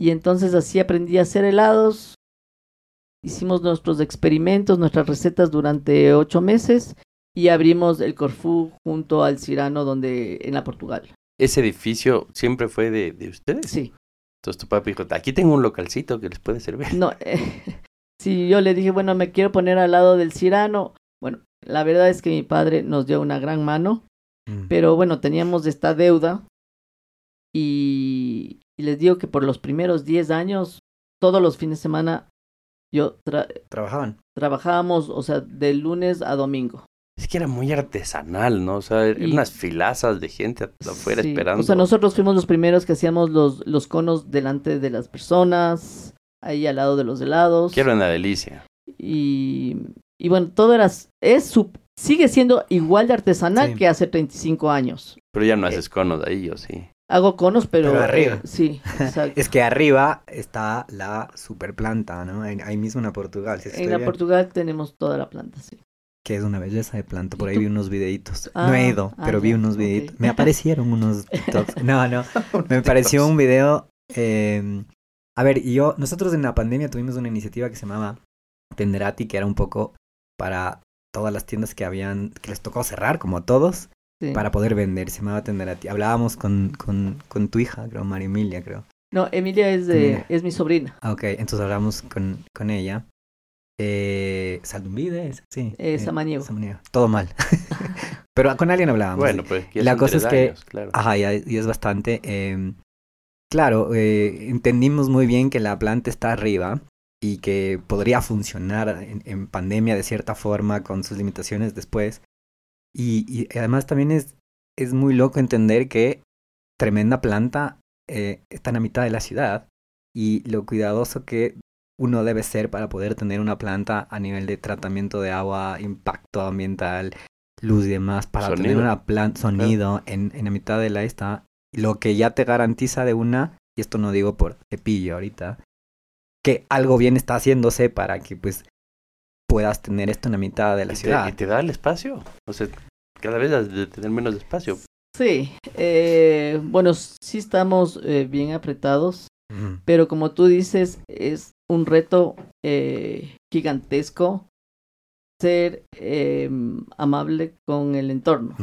Y entonces así aprendí a hacer helados. Hicimos nuestros experimentos, nuestras recetas durante ocho meses y abrimos el Corfú junto al Cirano donde en la Portugal. ¿Ese edificio siempre fue de, de ustedes? Sí. Entonces tu papá dijo, aquí tengo un localcito que les puede servir. No, eh, [LAUGHS] [LAUGHS] sí, yo le dije, bueno, me quiero poner al lado del Cirano. Bueno, la verdad es que mi padre nos dio una gran mano, Mm. pero bueno, teníamos esta deuda y, y les digo que por los primeros 10 años, todos los fines de semana, yo tra- Trabajaban. trabajábamos, o sea, de lunes a domingo. Es que era muy artesanal, ¿no? O sea, eran Y- unas filazas de gente afuera Sí, esperando. O sea, nosotros fuimos los primeros que hacíamos los, los conos delante de las personas, ahí al lado de los helados. Que era una delicia. Y, y bueno, todo era, es su, sigue siendo igual de artesanal Sí. que hace 35 años. Pero ya no haces conos ahí, ¿o sí? Hago conos, pero... Pero arriba. eh, sí, exacto. [LAUGHS] Es que arriba está la super planta, ¿no? Ahí ahí mismo en Portugal. si en la bien. Portugal tenemos toda la planta, sí. Que es una belleza de planta. Por ¿Y ahí tú? vi unos videitos. Ah, no he ido, ah, pero vi unos videitos. Me [LAUGHS] aparecieron unos TikToks. No, no. [LAUGHS] Me pareció un video. eh, a ver, y yo, nosotros en la pandemia tuvimos una iniciativa que se llamaba Tenderati, que era un poco para todas las tiendas que habían, que les tocó cerrar, como a todos. Sí. para poder vender, se me va a atender a ti. Hablábamos con, con, con tu hija, creo, María Emilia, creo. No, Emilia es, de, Emilia. es mi sobrina. Ah, Ok, entonces hablamos con, con ella. Eh, Saldumbide, sí. Eh, Samaniego. Samaniego. Todo mal. [LAUGHS] Pero con alguien hablábamos. Bueno, pues ya La son cosa es que- años, claro. Ajá, y, y es bastante. eh, claro, eh, entendimos muy bien que la planta está arriba y que podría funcionar en, en pandemia de cierta forma con sus limitaciones después. Y, y además también es, es muy loco entender que tremenda planta eh, está en la mitad de la ciudad y lo cuidadoso que uno debe ser para poder tener una planta a nivel de tratamiento de agua, impacto ambiental, luz y demás, para tener una planta, sonido en, en la mitad de la esta, lo que ya te garantiza de una, y esto no digo por cepillo ahorita, que algo bien está haciéndose para que pues puedas tener esto en la mitad de la ¿Y te, ciudad. y te da el espacio? O sea, cada vez has de tener menos espacio. Sí, eh, bueno, sí estamos eh, bien apretados, pero como tú dices, es un reto eh, gigantesco ser eh, amable con el entorno.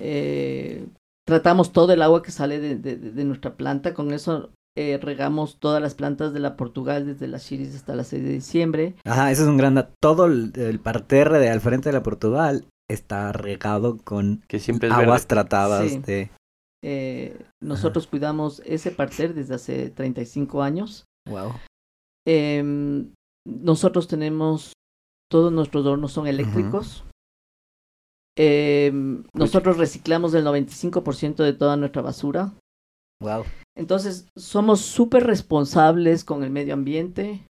Eh, tratamos todo el agua que sale de, de- de nuestra planta, con eso eh, regamos todas las plantas de la Portugal desde las Chiris hasta la 6 de diciembre. Ajá, eso es un gran dato. Todo el, el parterre de al frente de la Portugal está regado con Que siempre es aguas verde. tratadas Sí. de... Eh, nosotros cuidamos ese parter desde hace 35 años. Wow. Em, nosotros tenemos, todos nuestros hornos son eléctricos. Em, nosotros reciclamos el 95% de toda nuestra basura. Wow. Entonces, somos súper responsables con el medio ambiente.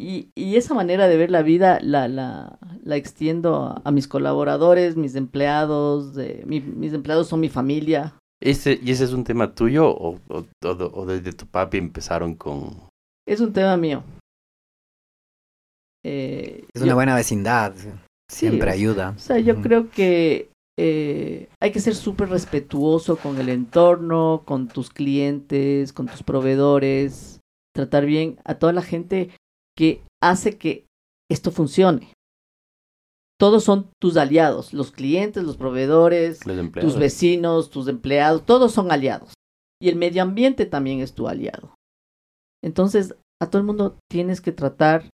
Y, y esa manera de ver la vida la, la, la extiendo a, a mis colaboradores, mis empleados. de- mi- mis empleados son mi familia. Ese, ¿Y ese es un tema tuyo o, o, o- o desde tu papi empezaron con...? Es un tema mío. Eh, Es yo- una buena vecindad. Siempre ayuda. O sea, yo creo que eh, hay que ser súper respetuoso con el entorno, con tus clientes, con tus proveedores, tratar bien a toda la gente que hace que esto funcione. Todos son tus aliados, los clientes, los proveedores, los tus vecinos, tus empleados, todos son aliados. Y el medio ambiente también es tu aliado. Entonces, a todo el mundo tienes que tratar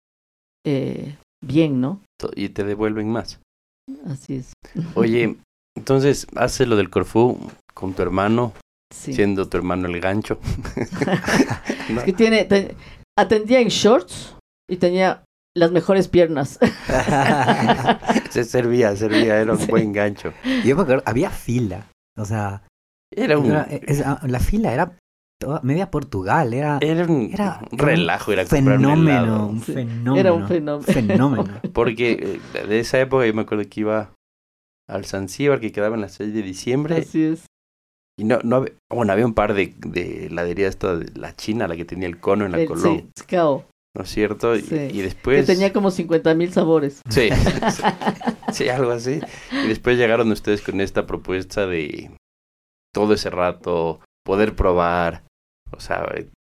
eh, bien, ¿no? Y te devuelven más. Así es. Oye, [LAUGHS] entonces, haces lo del Corfú con tu hermano, Sí. siendo tu hermano el gancho. [LAUGHS] ¿No? Es que tiene, te- atendía en shorts y tenía las mejores piernas. [LAUGHS] Se servía, servía, era un Sí. buen gancho. Yo me acuerdo, había fila. O sea, Era un, era- es- ah, la fila era toda, media Portugal. Era era un era relajo ir a fenómeno. Un fenómeno. Era un fenómeno. Fenómeno. [LAUGHS] Porque eh, de esa época yo me acuerdo que iba al Zanzíbar que quedaba en la 6 de diciembre Así es. y no, no había, bueno, había un par de, de heladería esta de la China, la que tenía el cono en la El- Colón, sí, ¿no es cierto? Y, Sí. y que después... tenía como 50 mil sabores. Sí, [LAUGHS] sí, algo así. Y después llegaron ustedes con esta propuesta de todo ese rato poder probar, o sea,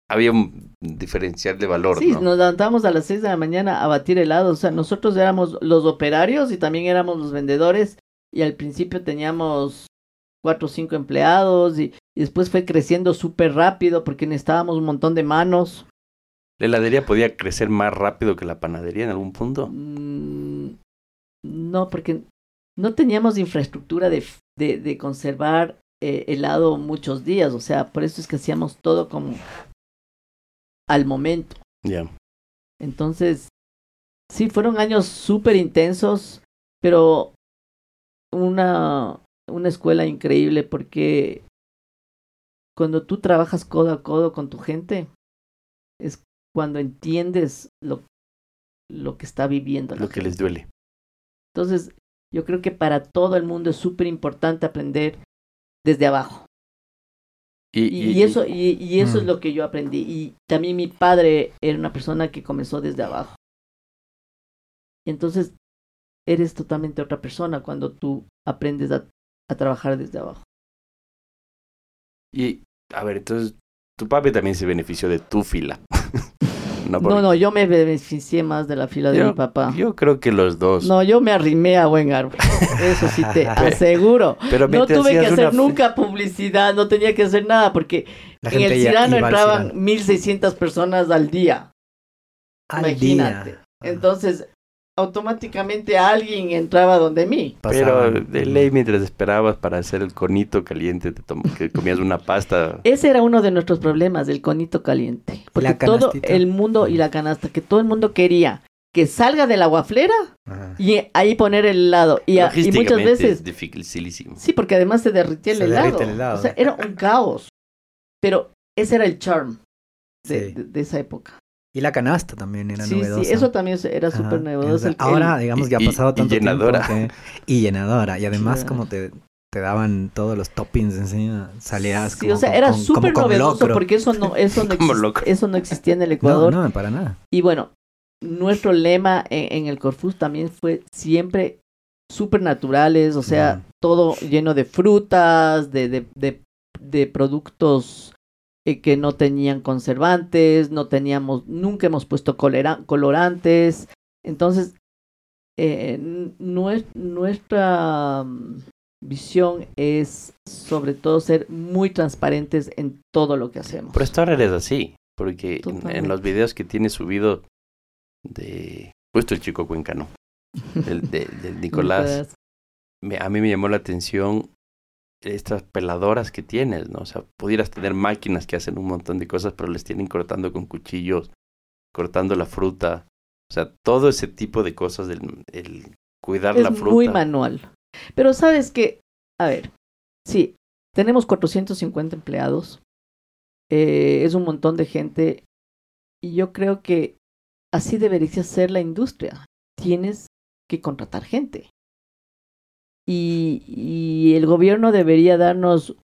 había un diferencial de valor, Sí, ¿no? nos levantábamos a las 6 de la mañana a batir helados. O sea, nosotros éramos los operarios y también éramos los vendedores. Y al principio teníamos cuatro o cinco empleados y, y después fue creciendo súper rápido porque necesitábamos un montón de manos. La heladería podía crecer más rápido que la panadería en algún punto. Mm, No, porque no teníamos infraestructura de, de, de conservar eh, helado muchos días. O sea, por eso es que hacíamos todo como al momento. Ya. Entonces, sí, fueron años súper intensos, pero una, una escuela increíble porque cuando tú trabajas codo a codo con tu gente, es cuando entiendes lo, lo que está viviendo. Lo que les duele. Entonces, yo creo que para todo el mundo es súper importante aprender desde abajo. Y, Y, y eso, y, y eso es Mm. lo que yo aprendí. Y también mi padre era una persona que comenzó desde abajo. Entonces eres totalmente otra persona cuando tú aprendes a, a trabajar desde abajo. y, a ver, entonces, tu papi también se benefició de tu fila. [LAUGHS] no por- No, no, yo me beneficié más de la fila de mi papá. Yo creo que los dos. No, yo me arrimé a buen árbol. Eso sí te [LAUGHS] [LAUGHS] aseguro. Pero No tuve que hacer una- nunca publicidad, no tenía que hacer nada porque La en el Cirano entraban Cirano. 1600 personas al día. Al Imagínate. día. Entonces, automáticamente alguien entraba donde mí. Pero de ley, mientras esperabas para hacer el conito caliente, te que comías una pasta. [LAUGHS] Ese era uno de nuestros problemas, el conito caliente. Porque La todo el mundo y la canasta, que todo el mundo quería que salga de la guaflera Ajá. y ahí poner el helado. Y, a- y muchas veces Es dificilísimo. Sí, porque además se derritía el, Se helado. derrite el helado. O sea, era un caos. Pero ese era el charm de, Sí. de- de esa época. Y la canasta también era sí, novedosa. sí, eso también era súper novedoso. el- Ahora, el- digamos, ya ha y- pasado y tanto llenadora. tiempo que- y llenadora. Y además, Sí. como te, te daban todos los toppings encima, salías sí, como o sea, con- era súper novedoso locro. porque eso no, [LAUGHS] eso, no Como exis- locro. eso no existía en el No, Ecuador. no, para nada. Y bueno, nuestro lema en, en el Corfus también fue siempre súper naturales, o sea, todo lleno de frutas, de, de, de, de productos eh, que no tenían conservantes, no teníamos, nunca hemos puesto colera- colorantes. Entonces, eh, nuestra mm, visión es sobre todo ser muy transparentes en todo lo que hacemos. Pero hasta ahora eres así. Porque en- los videos que tienes subido de. Justo el chico cuencano. El de, de [LAUGHS] Nicolás. me- a mí me llamó la atención estas peladoras que tienes, ¿no? O sea, pudieras tener máquinas que hacen un montón de cosas, pero les tienen cortando con cuchillos, cortando la fruta. O sea, todo ese tipo de cosas del el cuidar la es fruta. muy manual. Pero sabes que, a ver, sí, tenemos 450 empleados, eh, es un montón de gente y yo creo que así debería ser la industria. Tienes que contratar gente. Y, y el gobierno debería darnos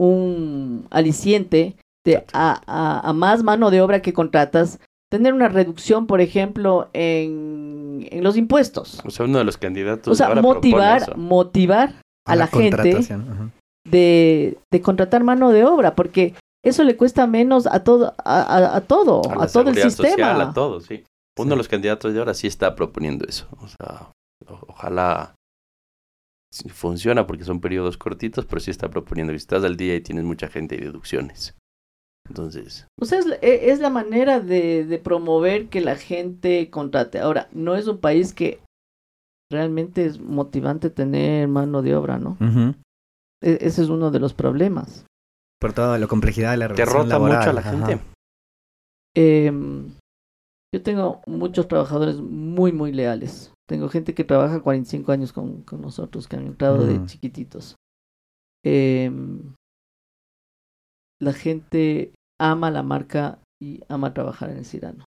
un aliciente de a, a- a más mano de obra que contratas, tener una reducción, por ejemplo, en, en los impuestos. O sea, uno de los candidatos O sea, ahora motivar, eso. motivar a la gente de, de contratar mano de obra, porque eso le cuesta menos a todo, a, a- a todo, a a, la todo el sistema. social, a todo, sí. Uno Sí. de los candidatos de ahora sí está proponiendo eso. O sea, o- ojalá funciona porque son periodos cortitos, pero sí está proponiendo que estás al día y tienes mucha gente y deducciones. Entonces, O sea, es, la- e- es la manera de, de promover que la gente contrate. Ahora, no es un país que realmente es motivante tener mano de obra, ¿no? E- ese es uno de los problemas. Por toda la complejidad de la te relación rota mucho a la laboral, ajá. gente. Em, yo tengo muchos trabajadores muy, muy leales. Tengo gente que trabaja 45 años con, con nosotros, que han entrado de chiquititos. Em, la gente ama la marca y ama trabajar en el Cirano.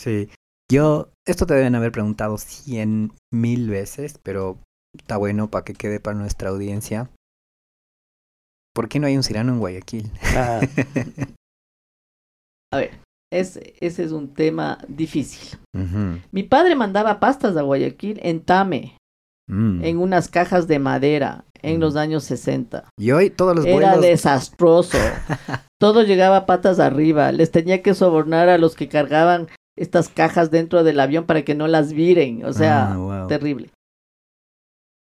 Sí. Yo, esto te deben haber preguntado cien mil veces, pero está bueno para que quede para nuestra audiencia. ¿Por qué no hay un cirano en Guayaquil? Ah, [LAUGHS] A ver, es, ese es un tema difícil. Mi padre mandaba pastas a Guayaquil en Tame, Mm. en unas cajas de madera, en Mm. los años 60. Y hoy todos los Era vuelos... desastroso. [LAUGHS] Todo llegaba patas arriba. Les tenía que sobornar a los que cargaban estas cajas dentro del avión para que no las viren. O sea, Ah, wow. terrible.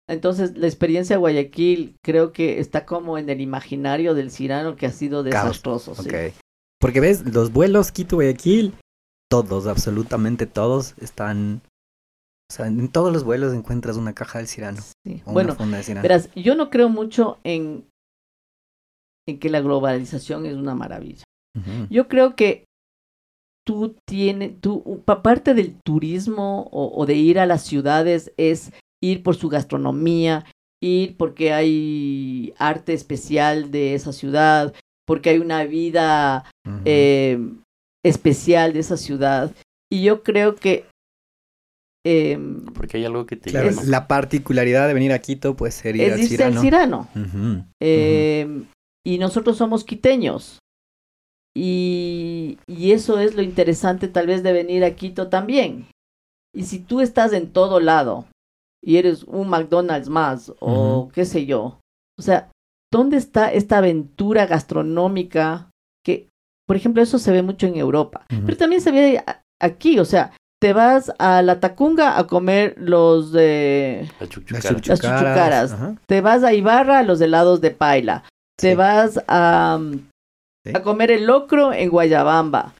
Entonces, la experiencia de Guayaquil creo que está como en el imaginario del cirano que ha sido desastroso. sí. Porque ves, los vuelos Quito-Guayaquil, todos, absolutamente todos, están... O sea, en todos los vuelos encuentras una caja del cirano. Sí. O Bueno, una funda de cirano. verás, yo no creo mucho en, en que la globalización es una maravilla. Yo creo que tú tienes, tú, pa- parte del turismo o, o de ir a las ciudades es ir por su gastronomía, ir porque hay arte especial de esa ciudad, porque hay una vida Eh, especial de esa ciudad. Y yo creo que em, porque hay algo que te Claro, llama. la particularidad de venir a Quito puede ser ir es irse cirano. al Cirano. Ujú. Eh, Y nosotros somos quiteños. Y, y eso es lo interesante tal vez de venir a Quito también. Y si tú estás en todo lado y eres un McDonald's más o qué sé yo, o sea, ¿dónde está esta aventura gastronómica que, por ejemplo, eso se ve mucho en Europa? Pero también se ve aquí, o sea, te vas a la Tacunga a comer los de La Las chuchucara. Las chuchucaras. te vas a Ibarra a los helados de paila, te vas a, Sí. a comer el locro en Guayabamba.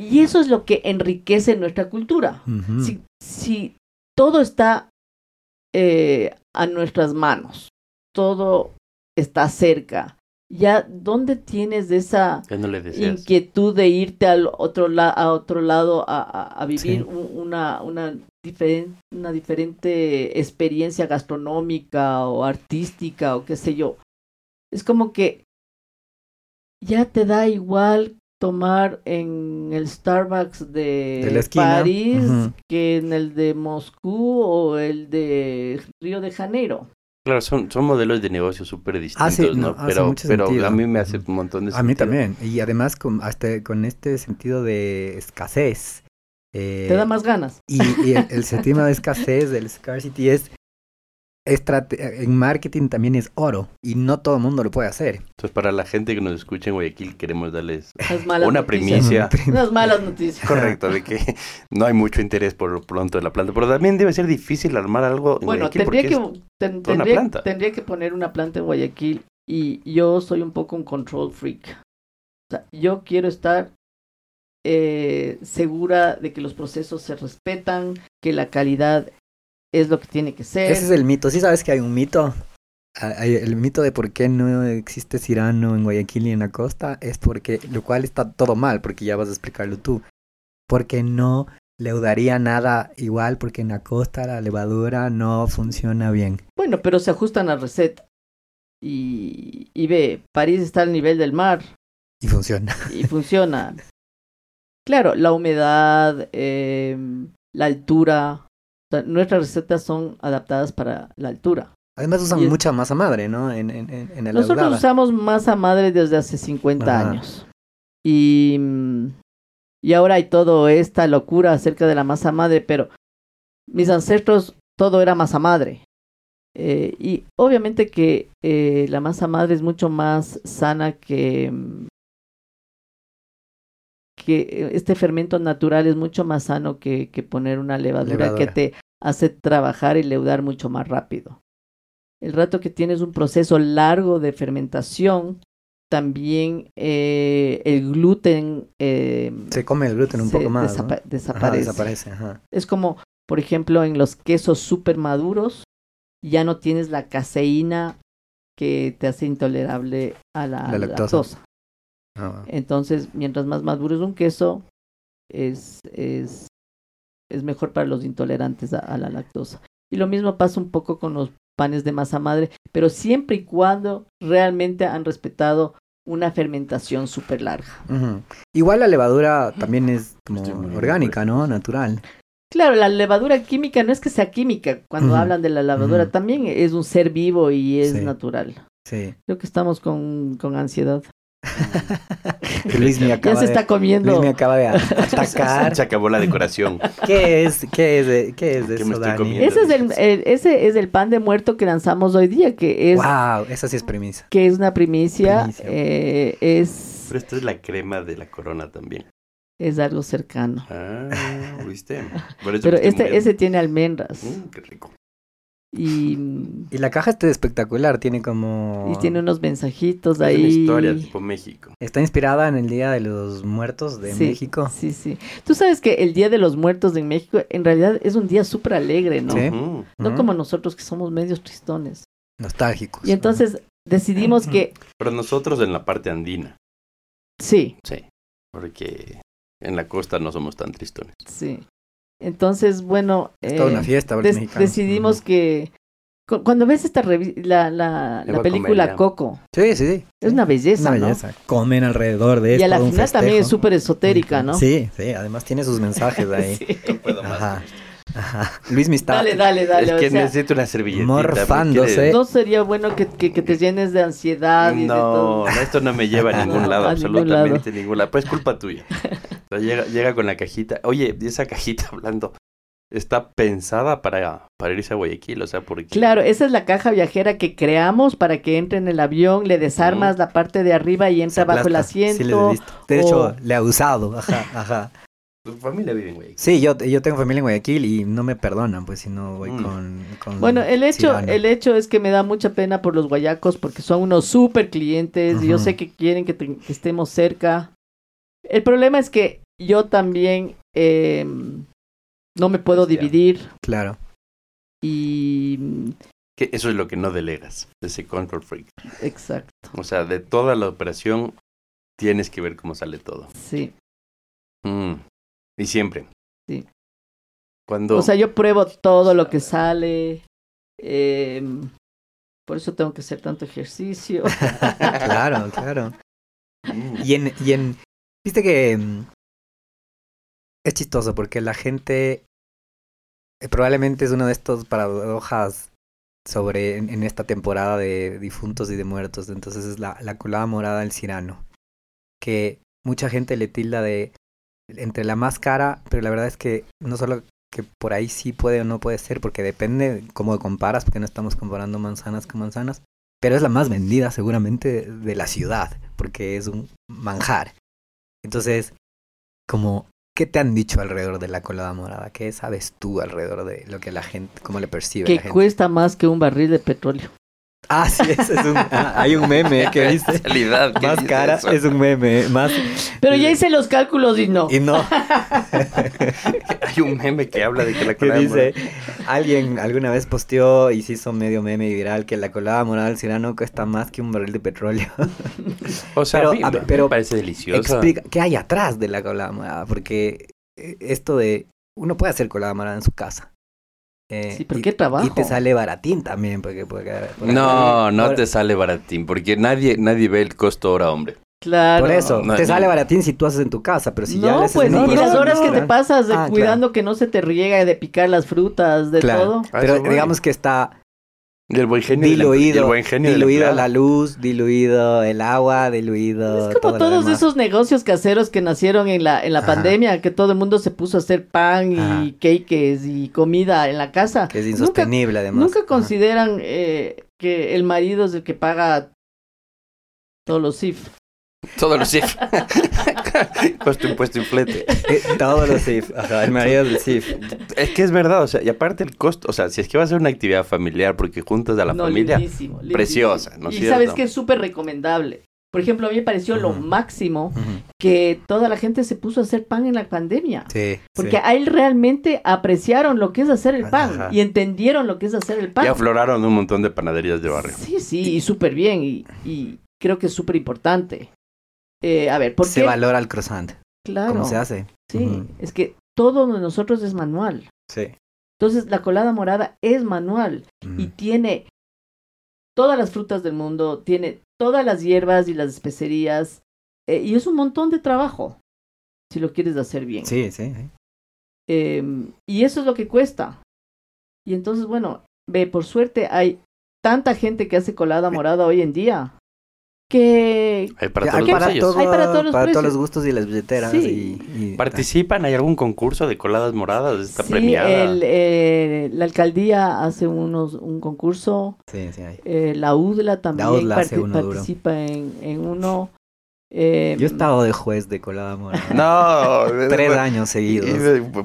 Y eso es lo que enriquece nuestra cultura. Si todo está eh, a nuestras manos, todo está cerca, ya dónde tienes esa no inquietud de irte al otro la- a otro lado a, a- a vivir Sí. un- una, una, diferen- una diferente experiencia gastronómica o artística o qué sé yo. Es como que ya te da igual tomar en el Starbucks de. París que en el de Moscú o el de Río de Janeiro. Claro, son, son modelos de negocio súper distintos, Hace- ¿no? no, hace pero mucho pero sentido. a mí me hace un montón de A mí sentido. también. Y además con, hasta con este sentido de escasez. eh, Te da más ganas. Y, y el, el sentido de escasez, del scarcity, es en marketing también es oro. Y no todo el mundo lo puede hacer. Entonces, para la gente que nos escucha en Guayaquil, queremos darles una noticias. primicia. Unas malas noticias. Correcto, de que no hay mucho interés por lo pronto de la planta. Pero también debe ser difícil armar algo en Bueno, Guayaquil tendría que, porque ten- toda una planta. tendría que poner una planta en Guayaquil y yo soy un poco un control freak. O sea, yo quiero estar eh, segura de que los procesos se respetan, que la calidad es lo que tiene que ser. Ese es el mito. ¿Sí sabes que hay un mito? Ah, hay- El mito de por qué no existe Cirano en Guayaquil y en la costa es porque, lo cual está todo mal, porque ya vas a explicarlo tú. Porque no leudaría nada igual, porque en la costa la levadura no funciona bien. Bueno, pero se ajustan a receta. Y, y ve, París está al nivel del mar Y funciona. [LAUGHS] y funciona. Claro, la humedad, eh, la altura. Nuestras recetas son adaptadas para la altura. Además usan es- mucha masa madre, ¿no? En, en, en, la Nosotros usamos masa madre desde hace 50 Ajá. años. Y, y ahora hay toda esta locura acerca de la masa madre, pero mis ancestros todo era masa madre. Eh, y obviamente que eh, la masa madre es mucho más sana que, que este fermento natural es mucho más sano que, que poner una levadura, que te hace trabajar y leudar mucho más rápido. El rato que tienes un proceso largo de fermentación, también eh, el gluten eh, Se come el gluten un poco más, ¿no? desapa- Ajá, desaparece. ajá. Es como, por ejemplo, en los quesos súper maduros, ya no tienes la caseína que te hace intolerable a la, La lactosa. lactosa. Ah, Entonces, mientras más maduro es un queso, es, es, es mejor para los intolerantes a, a la lactosa. Y lo mismo pasa un poco con los panes de masa madre, pero siempre y cuando realmente han respetado una fermentación súper larga. Igual la levadura también es como orgánica, ¿no? Natural. Claro, la levadura química no es que sea química, cuando hablan de la levadura también es un ser vivo y es Sí. natural. Sí. Creo que estamos con, con ansiedad. Que Luis me Ya acaba se de, está comiendo. Luis me acaba de [LAUGHS] atacar. se acabó la decoración. ¿Qué es? ¿Qué es de, qué es de ¿Qué me eso, estoy Dani? comiendo? Ese es el, el- ese es el pan de muerto que lanzamos hoy día, que es, Wow, esa sí es premisa. que es una primicia, Primicia. eh, es, Pero esta es la crema de la corona también. es algo cercano. Ah, ¿viste? Por eso Pero este, ese tiene almendras Mm, qué rico. Y, Y la caja está espectacular, tiene como... y tiene unos mensajitos Es una ahí. historia tipo México. Está inspirada en el Día de los Muertos de Sí, México. Sí, sí. Tú sabes que el Día de los Muertos en México en realidad es un día súper alegre, ¿no? Sí. No como nosotros que somos medios tristones. Nostálgicos. Y entonces decidimos que [CLEARS THROAT] Pero nosotros en la parte andina, sí, sí. Porque en la costa no somos tan tristones. sí. Entonces, bueno, Es toda eh, una fiesta des- mexicanos. decidimos que cu- cuando ves esta revi- la, la, película comer. Coco, Sí, sí, sí. es una belleza, Una ¿no? Comen alrededor de Y esto. a la final también es súper esotérica, ¿no? Sí, sí. Además tiene sus mensajes [LAUGHS] ahí. Sí. No puedo más. Ajá. Ajá. Luis me está... Dale, dale, dale. es o que sea, necesito una servilletita. morfándose. no sería bueno que, que, que te llenes de ansiedad y de No, todo. no, esto no me lleva a [LAUGHS] ningún No, lado, a absolutamente ningún lado. Pues es culpa tuya. [LAUGHS] O sea, llega, llega con la cajita. Oye, y esa cajita [LAUGHS] hablando, está pensada para, para irse a Guayaquil, o sea, porque... Claro, esa es la caja viajera que creamos para que entre en el avión, le desarmas la parte de arriba y entra bajo el. Sí, asiento. les he visto. De hecho, o- le ha usado. Ajá, ajá. Tu familia vive en Guayaquil. Sí, yo, yo tengo familia en Guayaquil y no me perdonan, pues si no voy Mm. con, con Bueno, el hecho, Cirano. el hecho es que me da mucha pena por los guayacos porque son unos súper clientes y yo sé que quieren que, te- que estemos cerca. El problema es que yo también eh, no me puedo Hostia. dividir Claro. y... Que eso es lo que no delegas, ese control freak. Exacto, O sea, de toda la operación tienes que ver cómo sale todo. sí. Mm. Y siempre. Sí. Cuando... O sea, yo pruebo todo lo que sale. eh, por eso tengo que hacer tanto ejercicio. [LAUGHS] Claro, claro. Mm. Y en, y en, viste que mm, es chistoso porque la gente eh, probablemente es una de estas paradojas sobre en, en esta temporada de difuntos y de muertos. Entonces es la, la colada morada del Cirano. Que mucha gente le tilda de entre la más cara, pero la verdad es que no solo que por ahí sí puede o no puede ser, porque depende cómo comparas, porque no estamos comparando manzanas con manzanas, pero es la más vendida seguramente de la ciudad, porque es un manjar. Entonces, como, ¿qué te han dicho alrededor de la colada morada? ¿Qué sabes tú alrededor de lo que la gente, cómo le percibe que la gente? cuesta más que un barril de petróleo. Ah, sí, es un, ah, hay un meme que dice, Realidad, ¿qué más dice cara eso? es un meme, más... Pero ya hice los cálculos y no. Y no, [LAUGHS] Hay un meme que habla de que la que colada dice, alguien alguna vez posteó y se hizo medio meme y viral que la colada morada del Cirano cuesta más que un barril de petróleo. O sea, Pero, a mí- a a ver, mí pero me parece deliciosa. Explica, ¿qué hay atrás de la colada morada? Porque eh, esto de, uno puede hacer colada morada en su casa. Eh, Sí, pero y- qué trabajo. Y te sale baratín también, porque... porque- porque- No, no por- te sale baratín, porque nadie, nadie ve el costo hora hombre. Claro. Por eso, No, te no. sale baratín si tú haces en tu casa, pero si ya no, le haces pues, en y tu las horas que te pasas de Ah, cuidando que no se te riegue de picar las frutas, de Claro. todo. Pero digamos que está Y el buen genio el diluido, buen genio del diluido la luz, diluido el agua, diluido Es como todo todos esos negocios caseros que nacieron en la, en la Ajá. pandemia, que todo el mundo se puso a hacer pan y cakes y comida en la casa. Que es Nunca- insostenible además. Nunca Ajá. consideran eh, que el marido es el que paga todos los CIF. Todos los CIF. [LAUGHS] Costo, impuesto y flete. Todos los CIF, ajá, el marido del CIF. Es que es verdad, o sea, y aparte el costo, o sea, si es que va a ser una actividad familiar porque juntas a la No, familia, lindísimo, lindísimo. preciosa, ¿no Y cierto? sabes que es súper recomendable. Por ejemplo, a mí me pareció lo máximo que toda la gente se puso a hacer pan en la pandemia. Sí, Porque sí. a él realmente apreciaron lo que es hacer el pan Ajá. y entendieron lo que es hacer el pan. y afloraron un montón de panaderías de barrio. Sí, sí, y súper bien. Y, y creo que es súper importante. Eh, a ver, ¿por se qué? valora el croissant. Claro. ¿Cómo se hace? Sí, es que todo de nosotros es manual. Sí. Entonces, la colada morada es manual y tiene todas las frutas del mundo, tiene todas las hierbas y las especerías, eh, y es un montón de trabajo, si lo quieres hacer bien. Sí, sí. sí. Em, y eso es lo que cuesta. Y entonces, bueno, ve, por suerte hay tanta gente que hace colada morada hoy en día que Hay para todos hay los para, todo- Hay para todos los para todos los gustos y las billeteras. Sí. Y, y- ¿Participan? ¿Hay algún concurso de coladas moradas? ¿Está sí, premiada? el, eh, la alcaldía hace unos, un concurso, Sí, sí, hay. eh, la UDLA también UDLA hace parti- uno duro. participa en, en uno. Eh, Yo he estado de juez de colada morada. No, Tres años seguidos.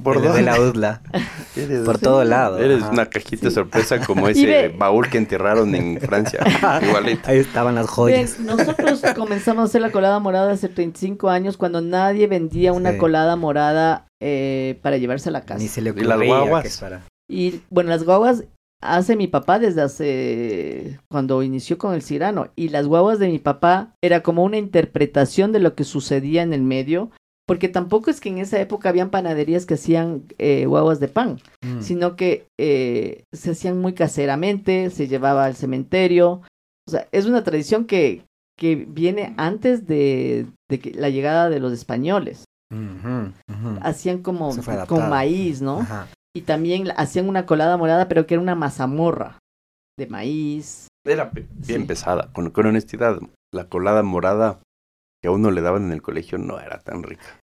¿Por Desde la UDLA. [LAUGHS] Eres, Por todo lado. eres ajá. una cajita de sorpresa como [LAUGHS] Y ese baúl que enterraron en Francia. [LAUGHS] Igualito. Ahí estaban las joyas. Ven, nosotros comenzamos a hacer la colada morada hace 35 años cuando nadie vendía una Sí. colada morada eh, para llevarse a la casa. Ni se le ¿Y ocurría las guaguas? que es para... Y bueno, las guaguas hace mi papá desde hace cuando inició con el Cirano y las guaguas de mi papá era como una interpretación de lo que sucedía en el medio, porque tampoco es que en esa época habían panaderías que hacían eh, guaguas de pan, Mm. sino que eh, se hacían muy caseramente, se llevaba al cementerio, o sea, es una tradición que que viene antes de, de que la llegada de los españoles. Hacían como con maíz, ¿no? Ajá. Y también la- hacían una colada morada, pero que era una mazamorra de maíz. Era pe- bien Sí. pesada. Con, con honestidad, la colada morada que a uno le daban en el colegio no era tan rica.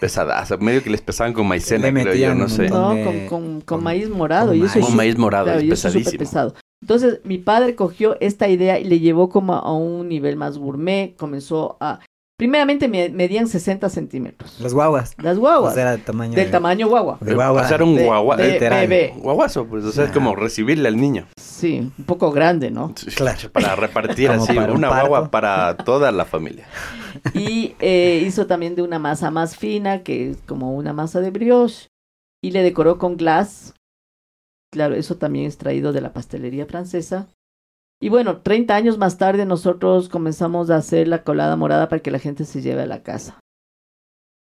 Pesadaza. Medio que les pesaban con maicena, Le creo yo, no sé. No, de- con, con, con con- maíz morado. con y eso maíz. Morado, claro, es y eso es pesadísimo. pesado. Entonces, mi padre cogió esta idea y le llevó como a un nivel más gourmet. Comenzó a Primeramente me- medían 60 centímetros. Las guaguas. Las O guaguas. sea, era el tamaño. del de- tamaño guagua. de guagua. Pasar un De- guagua, de literal. bebé. guaguazo, pues, o sea, es como recibirle al niño. Sí, un poco grande, ¿no? Claro. Para repartir así, para un una guagua para toda la familia. Y eh, hizo también de una masa más fina, que es como una masa de brioche, y le decoró con glass. Claro, eso también es traído de la pastelería francesa. Y bueno, 30 años más tarde nosotros comenzamos a hacer la colada morada para que la gente se lleve a la casa.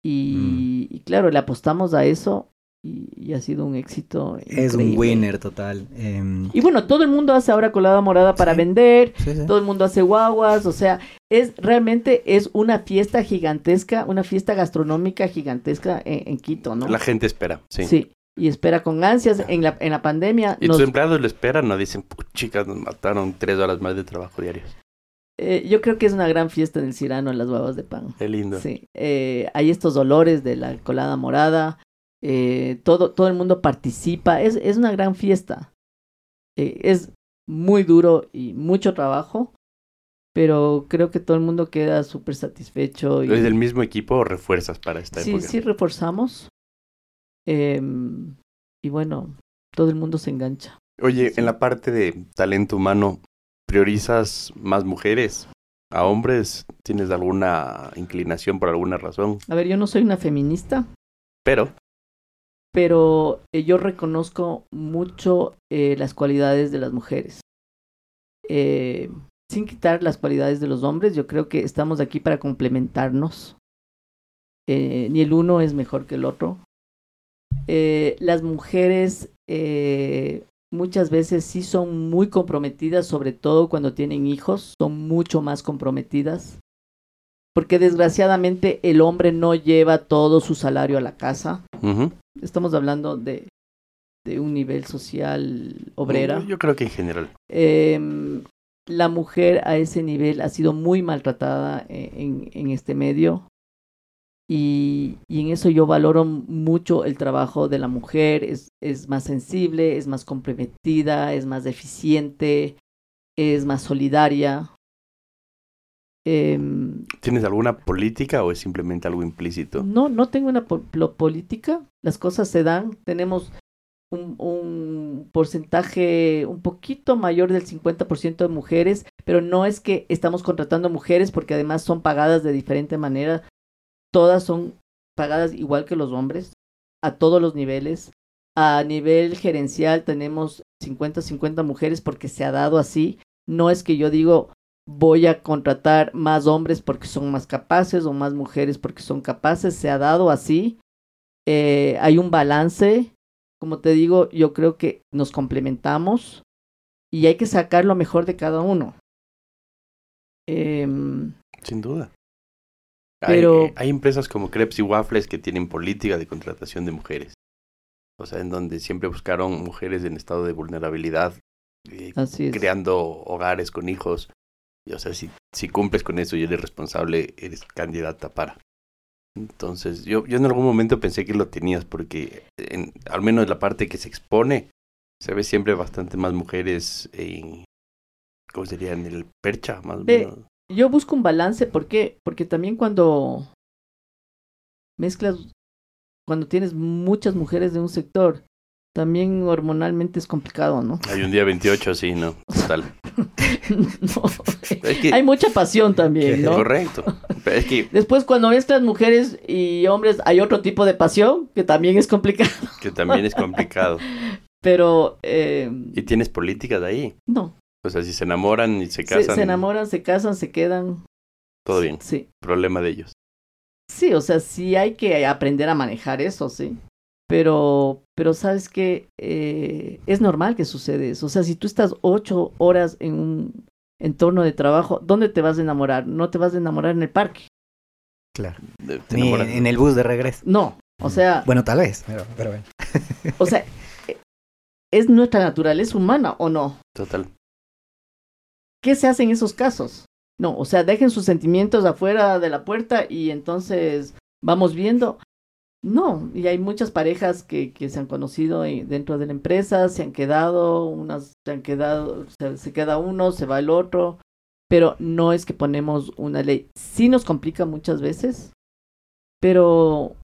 Y, y claro, le apostamos a eso y, y ha sido un éxito. Es un winner total. em, Y bueno, todo el mundo hace ahora colada morada para Sí. vender, sí, sí. todo el mundo hace guaguas, o sea, es realmente es una fiesta gigantesca, una fiesta gastronómica gigantesca en, en Quito, ¿no? La gente espera, sí. Sí. Y espera con ansias en la, en la pandemia. Y nos- tus empleados lo esperan, no dicen, "Puch, chicas, nos mataron tres horas más de trabajo diarios. eh, yo creo que es una gran fiesta en el Cirano, en las guaguas de pan. Qué lindo. Sí. Eh, hay estos olores de la colada morada, eh, todo, todo el mundo participa, es, es una gran fiesta. Es muy duro y mucho trabajo, pero creo que todo el mundo queda súper satisfecho. Y... ¿Es del mismo equipo o refuerzas para esta Sí, época? sí reforzamos. Em, y bueno, todo el mundo se engancha. Oye, Sí. en la parte de talento humano, ¿priorizas más mujeres a hombres? ¿Tienes alguna inclinación por alguna razón? A ver, yo no soy una feminista, Pero, pero eh, yo reconozco mucho eh, las cualidades de las mujeres. Eh, sin quitar las cualidades de los hombres, yo creo que estamos aquí para complementarnos. Eh, ni el uno es mejor que el otro. Eh, las mujeres eh, muchas veces sí son muy comprometidas, sobre todo cuando tienen hijos, son mucho más comprometidas. Porque desgraciadamente el hombre no lleva todo su salario a la casa. Estamos hablando de, de un nivel social obrera. Yo creo que en general. Em, la mujer a ese nivel ha sido muy maltratada eh, en, en este medio. Y, y en eso yo valoro mucho el trabajo de la mujer. Es, es más sensible, es más comprometida, es más eficiente, es más solidaria. Em, ¿Tienes alguna política o es simplemente algo implícito? no, no tengo una po- política. Las cosas se dan. Tenemos un, un porcentaje un poquito mayor del 50% de mujeres, pero no es que estamos contratando mujeres porque además son pagadas de diferente manera. Todas son pagadas igual que los hombres, a todos los niveles. A nivel gerencial tenemos 50-50 mujeres porque se ha dado así. No es que yo digo voy a contratar más hombres porque son más capaces o más mujeres porque son capaces. Se ha dado así. Eh, hay un balance. Como te digo, yo creo que nos complementamos y hay que sacar lo mejor de cada uno. Em, Sin duda. Pero- Hay, eh, hay empresas como Crepes y Waffles que tienen política de contratación de mujeres. O sea, en donde siempre buscaron mujeres en estado de vulnerabilidad, eh, así creando hogares con hijos. Y, o sea, si, si cumples con eso y eres responsable, eres candidata para. Entonces, yo, yo en algún momento pensé que lo tenías porque, en, al menos la parte que se expone, se ve siempre bastante más mujeres en, ¿cómo sería? En el percha, más o menos. Yo busco un balance, ¿por qué? Porque también cuando mezclas, cuando tienes muchas mujeres de un sector, también hormonalmente es complicado, ¿no? Hay un día 28, sí, ¿no? Total. [LAUGHS] No, Es que, Hay mucha pasión también, ¿no? Correcto. Pero es que, Después, cuando mezclas mujeres y hombres, hay otro tipo de pasión que también es complicado. que también es complicado. [LAUGHS] Pero, eh, Y tienes políticas ahí. no. O sea, si se enamoran y se Se, casan, se enamoran, se casan, se quedan. todo bien. Sí. Problema de ellos. Sí, o sea, sí hay que aprender a manejar eso, sí. Pero, pero sabes que es normal que sucede eso. O sea, si tú estás ocho horas en un entorno de trabajo, ¿dónde te vas a enamorar? No te vas a enamorar en el parque. Claro. Ni en el bus de regreso. No, o sea, Bueno, tal vez, pero, pero bueno. o sea, eh, es nuestra naturaleza humana o no. Total. ¿Qué se hace en esos casos? No, o sea, dejen sus sentimientos afuera de la puerta y entonces vamos viendo. No, y hay muchas parejas que, que se han conocido en- dentro de la empresa, se han quedado, unas se han quedado, se, se queda uno, se va el otro. pero no es que ponemos una ley. Sí nos complica muchas veces, pero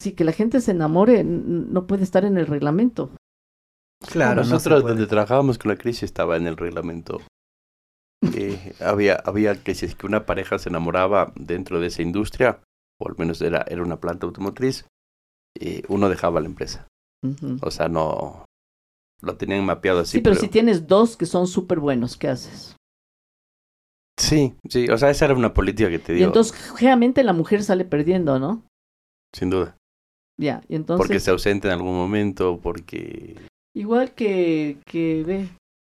sí que la gente se enamore no puede estar en el reglamento. Claro, Nosotros donde trabajábamos con la crisis estaba en el reglamento. Eh, había, había que si es que una pareja se enamoraba dentro de esa industria, o al menos era, era una planta automotriz, eh, uno dejaba la empresa. O sea, no lo tenían mapeado así. Sí, pero, si tienes dos que son súper buenos, ¿qué haces? Sí, sí, o sea, esa era una política que te Y dio, entonces, generalmente la mujer sale perdiendo, ¿no? sin duda. Ya, y entonces, Porque se ausenta en algún momento, porque... igual que, que ve,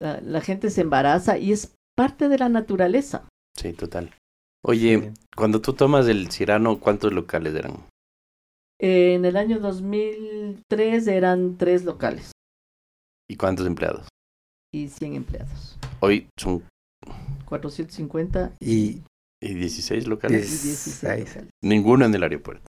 la, la gente se embaraza y es parte de la naturaleza. Sí, total. Oye, cuando tú tomas el Cirano, ¿cuántos locales eran? En el año 2003 eran tres locales ¿Y cuántos empleados? y 100 empleados. Hoy son 450 Y y 16 y locales. 16 Seis. locales. Ninguno en el aeropuerto.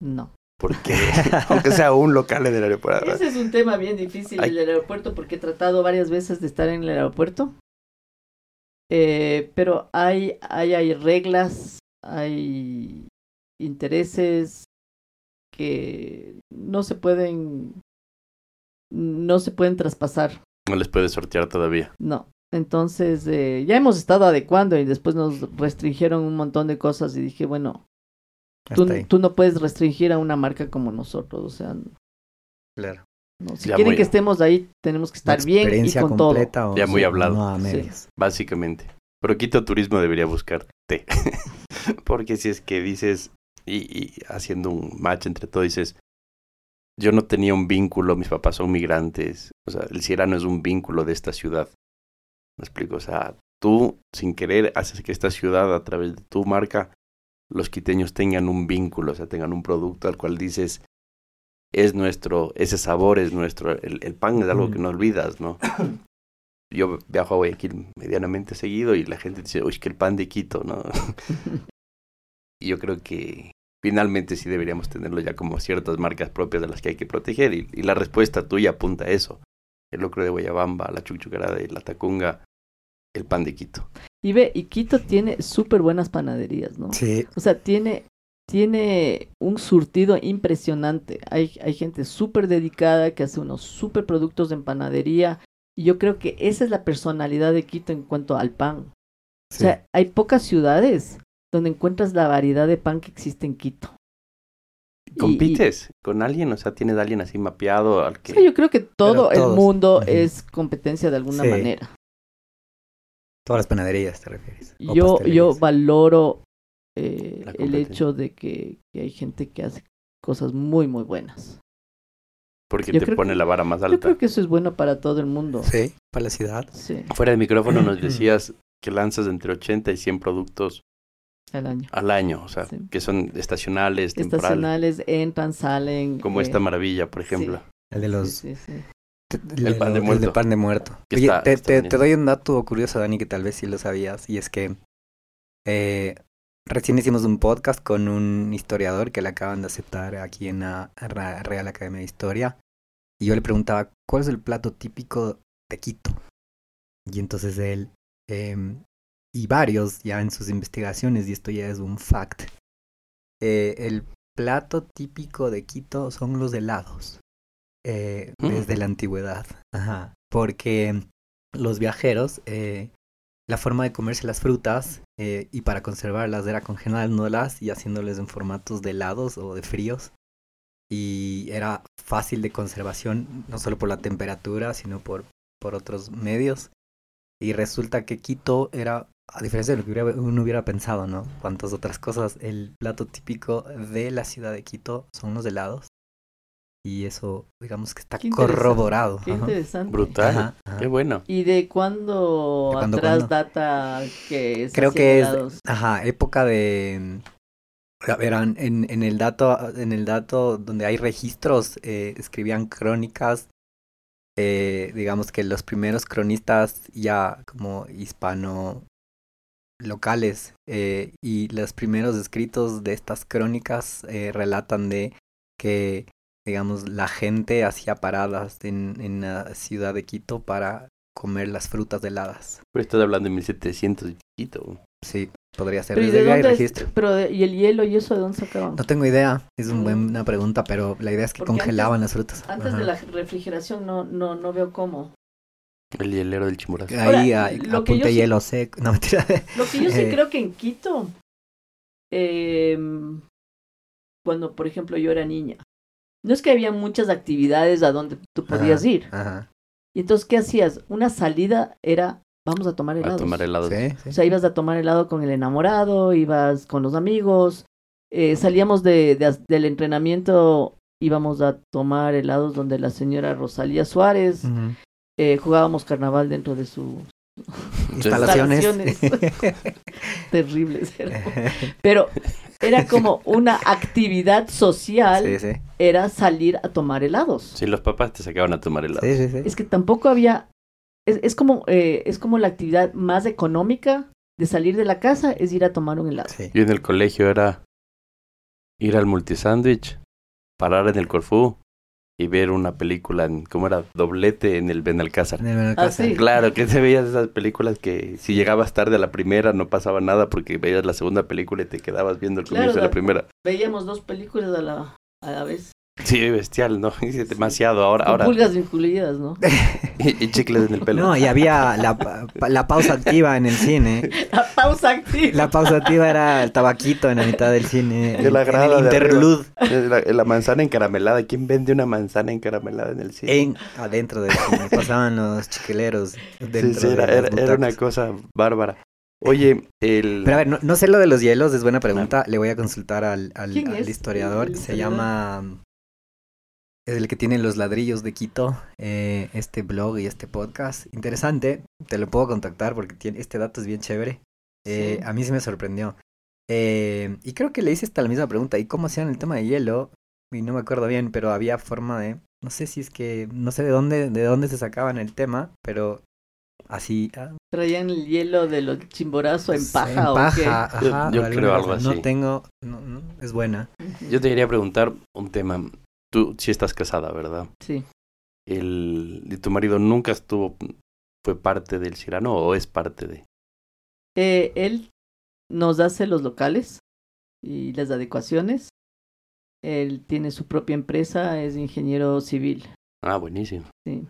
No. Porque, [LAUGHS] aunque sea un local en el aeropuerto. Ese es un tema bien difícil Ay. del aeropuerto porque he tratado varias veces de estar en el aeropuerto. Eh, pero hay, hay, hay reglas, hay intereses que no se pueden no se pueden traspasar, No les puedes sortear todavía. no. Entonces, eh, ya hemos estado adecuando y después nos restringieron un montón de cosas y dije, bueno, tú, tú no puedes restringir a una marca como nosotros, o sea, claro. No, si Ya quieren muy- que estemos ahí, tenemos que estar bien y con todo. o Ya muy hablado. No a Sí. medias. Básicamente. Pero Quito Turismo debería buscarte. [LAUGHS] Porque si es que dices, y, y haciendo un match entre todo, dices, yo no tenía un vínculo, mis papás son migrantes. O sea, el Cirano es un vínculo de esta ciudad. Me explico. O sea, tú, sin querer, haces que esta ciudad, a través de tu marca, los quiteños tengan un vínculo, o sea, tengan un producto al cual dices, es nuestro, ese sabor es nuestro, el, el pan es algo que no olvidas, ¿no? [COUGHS] Yo viajo a Guayaquil medianamente seguido y la gente dice, uy, que el pan de Quito, ¿no? [LAUGHS] y yo creo que finalmente sí deberíamos tenerlo ya como ciertas marcas propias de las que hay que proteger y, y la respuesta tuya apunta a eso. El locro de Guayabamba, la chuchucarada y la tacunga, el pan de Quito. Y ve, y Quito tiene súper buenas panaderías, ¿no? Sí, O sea, tiene, tiene un surtido impresionante. Hay, hay gente súper dedicada que hace unos súper productos de panadería. Y yo creo que esa es la personalidad de Quito en cuanto al pan. O sea, hay pocas ciudades donde encuentras la variedad de pan que existe en Quito. Y- ¿Compites con alguien? O sea, ¿tienes a alguien así mapeado al que... o sea, yo creo que todo el mundo es competencia de alguna Sí. manera. Todas las panaderías te refieres. Yo, yo valoro eh, el hecho de que, que hay gente que hace cosas muy, muy buenas. Porque yo te creo pone que- la vara más Yo alta. creo que eso es bueno para todo el mundo. Sí, para la ciudad. Sí, Fuera de micrófono nos [CLEARS THROAT] decías que lanzas entre 80 y 100 productos al año. al año, o sea, Sí. que son estacionales, temporales, Estacionales entran, salen. como eh, esta maravilla, por ejemplo. El de los... sí, sí. El, El pan de el muerto. pan de muerto. Que Oye, está- te, está te- bien. te doy un dato curioso, Dani, que tal vez sí lo sabías. Y es que eh, recién hicimos un podcast con un historiador que le acaban de aceptar aquí en la Real Academia de Historia. Y yo le preguntaba, ¿cuál es el plato típico de Quito? Y entonces él, em, y varios ya en sus investigaciones, y esto ya es un fact, eh, el plato típico de Quito son los helados. eh, Mm. desde la antigüedad. Ajá. Porque los viajeros, eh, la forma de comerse las frutas eh, y para conservarlas era congelándolas y haciéndoles en formatos de helados o de fríos. Y era fácil de conservación, no solo por la temperatura, sino por, por otros medios. Y resulta que Quito era, a diferencia de lo que uno hubiera pensado, ¿no? Cuantas otras cosas, el plato típico de la ciudad de Quito son los helados. Y eso, digamos que está Qué corroborado. Qué ajá. interesante. Brutal, Ajá, ajá. qué bueno. ¿Y de cuándo ¿De cuándo, atrás cuándo? data que se Creo que es, ajá, época de... A ver, en, en el dato, en el dato donde hay registros, eh, escribían crónicas, eh, digamos que los primeros cronistas ya como hispano locales eh, y los primeros escritos de estas crónicas eh, relatan de que digamos la gente hacía paradas en, en la ciudad de Quito para comer las frutas heladas. Pero estás hablando de 1700 y chiquito. Sí, podría ser. Pero, ¿y, de hay dónde es- registro. pero de- ¿y el hielo y eso de dónde sacaban? No tengo idea, es una Mm. buena pregunta, pero la idea es que Porque congelaban antes- las frutas. Antes Ajá. de la refrigeración no, no, no veo cómo. El hielero del chimborazo. Ahí Ahora, a- lo que yo apunte sí- hielo seco. [LAUGHS] No, mentira. Lo que yo sí Eh. creo que en Quito, em, cuando por ejemplo yo era niña, no es que había muchas actividades a donde tú podías Ajá, ir. Ajá. Y entonces, ¿qué hacías? Una salida era, vamos a tomar A helados. tomar helado. Sí, O sea, ibas a tomar helado con el enamorado, ibas con los amigos, eh, salíamos de, de- del entrenamiento, íbamos a tomar helados donde la señora Rosalía Suárez, eh, jugábamos carnaval dentro de sus Instalaciones. [LAUGHS] terribles. era. [LAUGHS] Pero era como una actividad social, sí, sí. era salir a tomar helados. Sí, los papás te sacaban a tomar helado. Sí, sí, sí. Es que tampoco había, es, es como, eh, es como la actividad más económica de salir de la casa, es ir a tomar un helado. Sí. Yo en el colegio era ir al multisándwich, parar en el Corfú y ver una película, en, ¿cómo era? Doblete en el Benalcázar. En el Benalcázar. Ah, sí. Claro, que te veías esas películas que si llegabas tarde a la primera no pasaba nada porque veías la segunda película y te quedabas viendo el Claro, comienzo de la la- primera. Veíamos dos películas a la, a la vez, Sí, bestial, ¿no? [LAUGHS] Es demasiado. Ahora, con ahora. pulgas incluidas, ¿no? [LAUGHS] Y, y chicles en el pelo. No, y había la, la pausa activa en el cine. [LAUGHS] La pausa activa. La pausa activa era el tabaquito en la mitad del cine. De la en grada el de interlude. La, la manzana encaramelada. ¿Quién vende una manzana encaramelada en el cine? En, adentro del cine. Pasaban los chiqueleros Sí, dentro sí, era, era- era una cosa bárbara. Oye, el... Pero a ver, no, no sé lo de los hielos, es buena pregunta. Le voy a consultar al, al, ¿Quién al es historiador. el Se llama. Es el que tiene los ladrillos de Quito, eh, este blog y este podcast. Interesante, te lo puedo contactar porque tiene, este dato es bien chévere. Eh, Sí. A mí sí me sorprendió. Eh, y creo que le hice hasta la misma pregunta. ¿Y cómo hacían el tema de hielo? Y no me acuerdo bien, pero había forma de. No sé si es que. No sé de dónde, de dónde se sacaban el tema, pero así. ah, Traían el hielo de los chimborazo en paja en o qué. ajá, Yo- yo creo algo cosa. No así. tengo. No, no, es buena. Yo te quería preguntar un tema. Tú sí estás casada, ¿verdad? Sí. El, ¿y tu marido nunca estuvo, fue parte del Cirano o es parte de? Eh, él nos hace los locales y las adecuaciones. Él tiene su propia empresa, es ingeniero civil. Ah, buenísimo. Sí.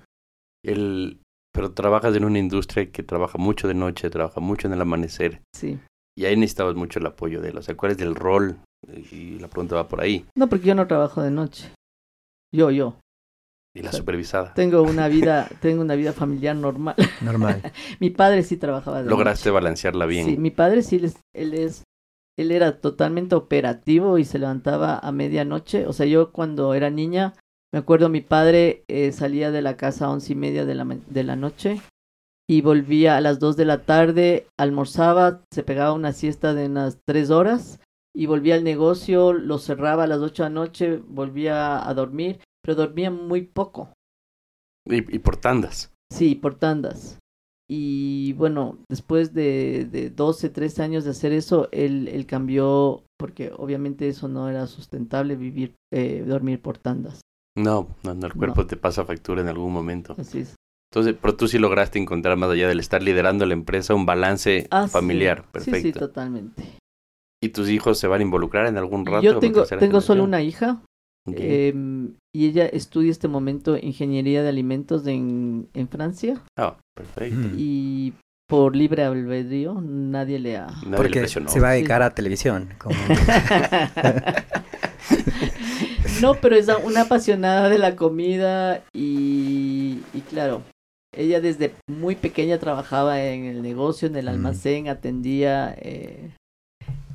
El, pero trabajas en una industria que trabaja mucho de noche, trabaja mucho en el amanecer. Sí. Y ahí necesitabas mucho el apoyo de él. O sea, ¿cuál es el rol? Y la pregunta va por ahí. No, porque yo no trabajo de noche. Yo, yo. Y la Sí. supervisada. Tengo una [LAUGHS] vida, tengo una vida familiar normal. Normal. [LAUGHS] mi padre sí trabajaba de Lograste noche. balancearla bien. Sí, mi padre sí, él es, él es, él era totalmente operativo y se levantaba a medianoche. O sea, yo cuando era niña, me acuerdo mi padre eh, salía de la casa a once y media de la, de la noche y volvía a las dos de la tarde, almorzaba, se pegaba una siesta de unas tres horas y volvía al negocio, lo cerraba a las ocho de la noche, volvía a dormir, pero dormía muy poco. Y, y por tandas. Sí, por tandas. Y bueno, después de, de 12, 13 años de hacer eso, él, él cambió, porque obviamente eso no era sustentable, vivir, eh, dormir por tandas. No, no, no, el cuerpo te pasa factura en algún momento. Así es. Entonces, pero tú sí lograste encontrar, más allá del estar liderando la empresa, un balance Ah, sí. familiar. Sí, sí, Perfecto. totalmente. ¿Y tus hijos se van a involucrar en algún rato? Yo tengo, solo una hija Ok. em, y ella estudia este momento ingeniería de alimentos en, en Francia Ah, perfecto. Mm. y por libre albedrío nadie le ha... Nadie Porque se va a Sí. dedicar a televisión. Como... [LAUGHS] [LAUGHS] no, pero es una apasionada de la comida y, y claro, ella desde muy pequeña trabajaba en el negocio, en el Mm. almacén, atendía. eh,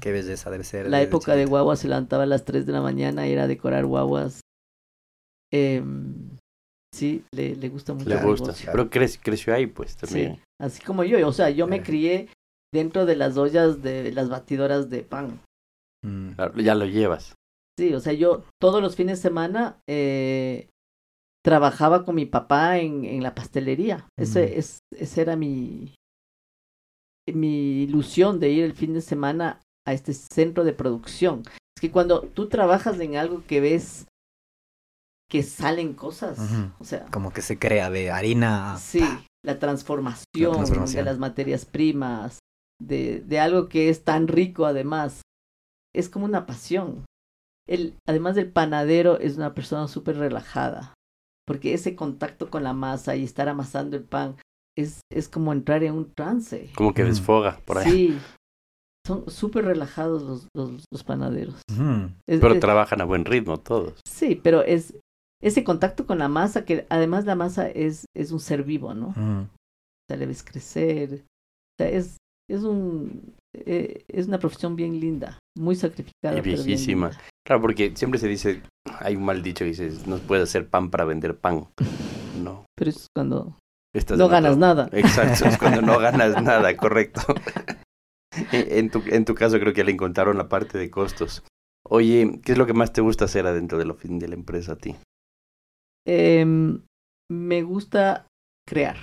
Qué belleza debe ser. la época de guaguas se levantaba a las 3 de la mañana y era decorar guaguas. Em, sí, le, le gusta mucho. Le gusta. negocio. Pero crec- creció ahí, pues, Sí, también. así como yo, o sea, yo me Claro. crié dentro de las ollas de las batidoras de pan. Mm. Claro, ya lo llevas. Sí, o sea, yo todos los fines de semana eh, trabajaba con mi papá en, en la pastelería. Ese, Mm. es, esa era mi, mi ilusión de ir el fin de semana a este centro de producción. Es que cuando tú trabajas en algo que ves que salen cosas, o sea, Como que se crea de harina. a- sí, la transformación, La transformación. de las materias primas, de, de algo que es tan rico además. Es como una pasión. El, además del panadero es una persona súper relajada, porque ese contacto con la masa y estar amasando el pan es, es como entrar en un trance. Como que desfoga por ahí. Sí, son súper relajados los, los, los panaderos. Es- Pero es- trabajan a buen ritmo todos. Sí, pero es ese contacto con la masa, que además la masa es, es un ser vivo, ¿no? O Ujú. sea, le ves crecer. O sea, es, es, un, eh, es una profesión bien linda, muy sacrificada. Y pero bien viejísima. linda. Claro, porque siempre se dice, hay un mal dicho que dice, no puedes hacer pan para vender pan. [LAUGHS] No. Pero es cuando estás no ganas nada. Exacto, es cuando no [LAUGHS] ganas nada, correcto. [LAUGHS] [LAUGHS] En tu, en tu caso creo que le encontraron la parte de costos. Oye, ¿qué es lo que más te gusta hacer adentro de ofi- de la empresa a ti? Em, me gusta crear.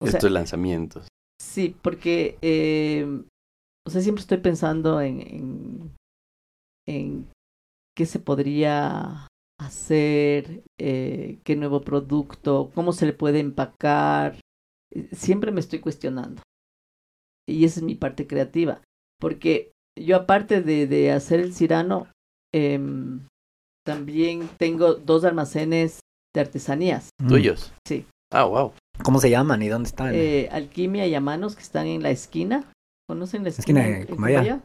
O sea, Estos lanzamientos. Sí, porque em, o sea, siempre estoy pensando en, en, en qué se podría hacer, eh, qué nuevo producto, cómo se le puede empacar. Eh, Siempre me estoy cuestionando. Y esa es mi parte creativa. Porque yo aparte de, de hacer el cirano, em, también tengo dos almacenes de artesanías. Ujú. ¿Tuyos? Sí. Ah, wow. ¿Cómo se llaman y dónde están? Eh, Alquimia y a manos que están en la esquina. ¿Conocen la Esquina esquina? de. Cumbaya?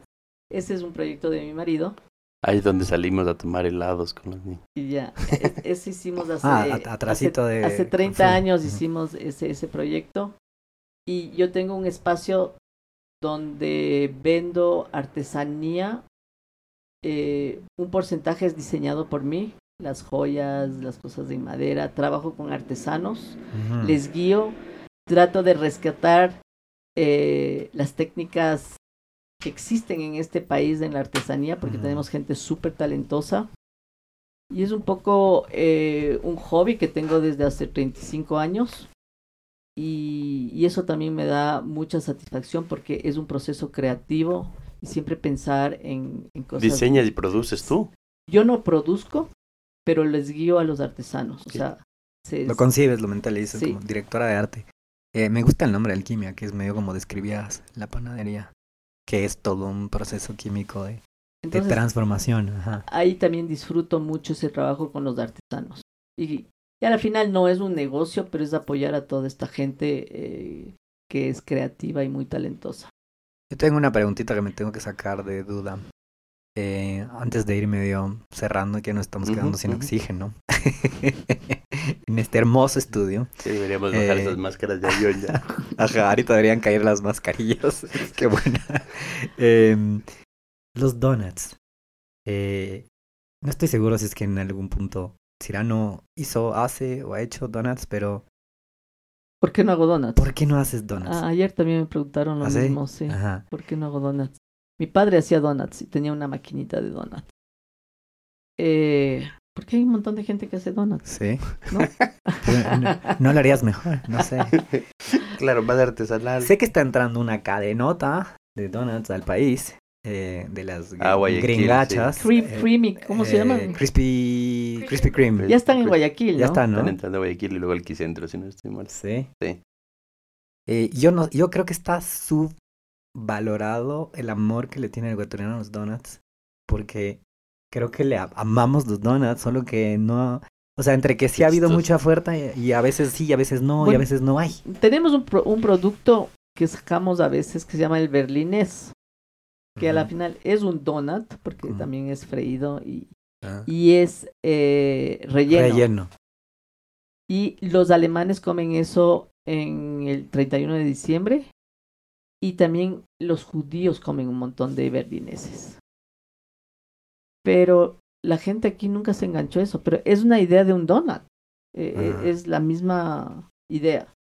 Ese es un proyecto de mi marido. Ahí es donde salimos a tomar helados con los niños. Y ya, [LAUGHS] ese hicimos hace, Ah, atrasito hace, de hace 30 Carrefour. años hicimos ese, ese proyecto. Y yo tengo un espacio donde vendo artesanía. eh, un porcentaje es diseñado por mí, las joyas, las cosas de madera. Trabajo con artesanos. Les guío, trato de rescatar eh, las técnicas que existen en este país en la artesanía, porque tenemos gente súper talentosa. Y es un poco eh, un hobby que tengo desde hace 35 años. Y, y eso también me da mucha satisfacción porque es un proceso creativo y siempre pensar en, en cosas. ¿Diseñas y produces tú? Yo no produzco, pero les guío a los artesanos. O sea, se- Lo concibes, lo mentalizas Sí. como directora de arte. Eh, me gusta el nombre alquimia, que es medio como describías la panadería, que es todo un proceso químico de, de transformación. Ajá. ahí también disfruto mucho ese trabajo con los artesanos. Y, y al final no es un negocio, pero es apoyar a toda esta gente eh, que es creativa y muy talentosa. Yo tengo una preguntita que me tengo que sacar de duda. Eh, antes de ir medio cerrando, que nos estamos quedando sin oxígeno [LAUGHS] en este hermoso estudio. Sí, deberíamos bajar Eh, esas máscaras de avión ya. [LAUGHS] Ajá, ahorita deberían caer las mascarillas. [LAUGHS] Qué buena. Em, los donuts. Eh, no estoy seguro si es que en algún punto Cirano hizo, hace o ha hecho donuts, pero ¿Por qué no hago donuts? ¿por qué no haces donuts? Ah, ayer también me preguntaron lo ¿Ah, sí? mismo, sí. Ajá. ¿Por qué no hago donuts? Mi padre hacía donuts y tenía una maquinita de donuts. Eh, porque hay un montón de gente que hace donuts. Sí. ¿No? [LAUGHS] No, no lo harías mejor, no sé. [LAUGHS] claro, más artesanal. Sé que está entrando una cadenota de donuts al país, eh, de las Ah, gringachas. Cream, eh, creamy, ¿cómo se eh, llaman? Crispy, Crispy Cream. Ya están en Guayaquil, ¿no? Ya están, ¿no? Están entrando a Guayaquil y luego al Quicentro, si no estoy mal. Sí. Sí. Eh, yo no, yo creo que está subvalorado el amor que le tiene el ecuatoriano a los donuts, porque creo que le amamos los donuts, solo que no, o sea, entre que sí ha habido mucha oferta y, y a veces sí, y a veces no, y a veces no hay. Tenemos un, pro- un producto que sacamos a veces que se llama el berlinés, que a la final es un donut, porque también es freído y, Ah. y es eh, relleno. Relleno. Y los alemanes comen eso en el 31 de diciembre. Y también los judíos comen un montón de berlineses. Pero la gente aquí nunca se enganchó a eso. Pero es una idea de un donut. Eh, eh, Ah. Es la misma idea.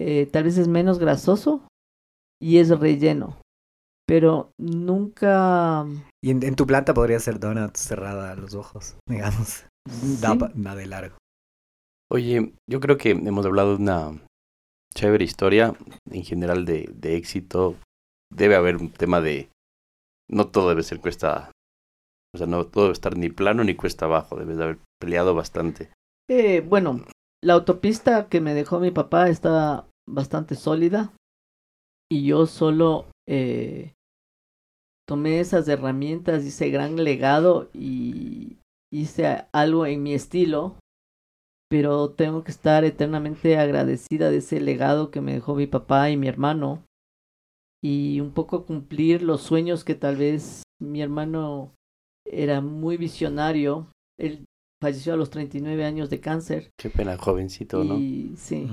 Eh, tal vez es menos grasoso y es relleno. Pero nunca... Y en, en tu planta podría ser donuts cerrada a los ojos, [LAUGHS] digamos. Da, Sí. pa- da de largo. Oye, yo creo que hemos hablado de una chévere historia en general de, de éxito. Debe haber un tema de... No todo debe ser cuesta... O sea, no todo debe estar ni plano ni cuesta abajo. Debes de haber peleado bastante. Eh, bueno, la autopista que me dejó mi papá está bastante sólida y yo solo eh, tomé esas herramientas, hice gran legado y hice algo en mi estilo, pero tengo que estar eternamente agradecida de ese legado que me dejó mi papá y mi hermano y un poco cumplir los sueños que tal vez mi hermano era muy visionario. Él falleció a los 39 años de cáncer. Qué pena, jovencito, ¿no? Y sí.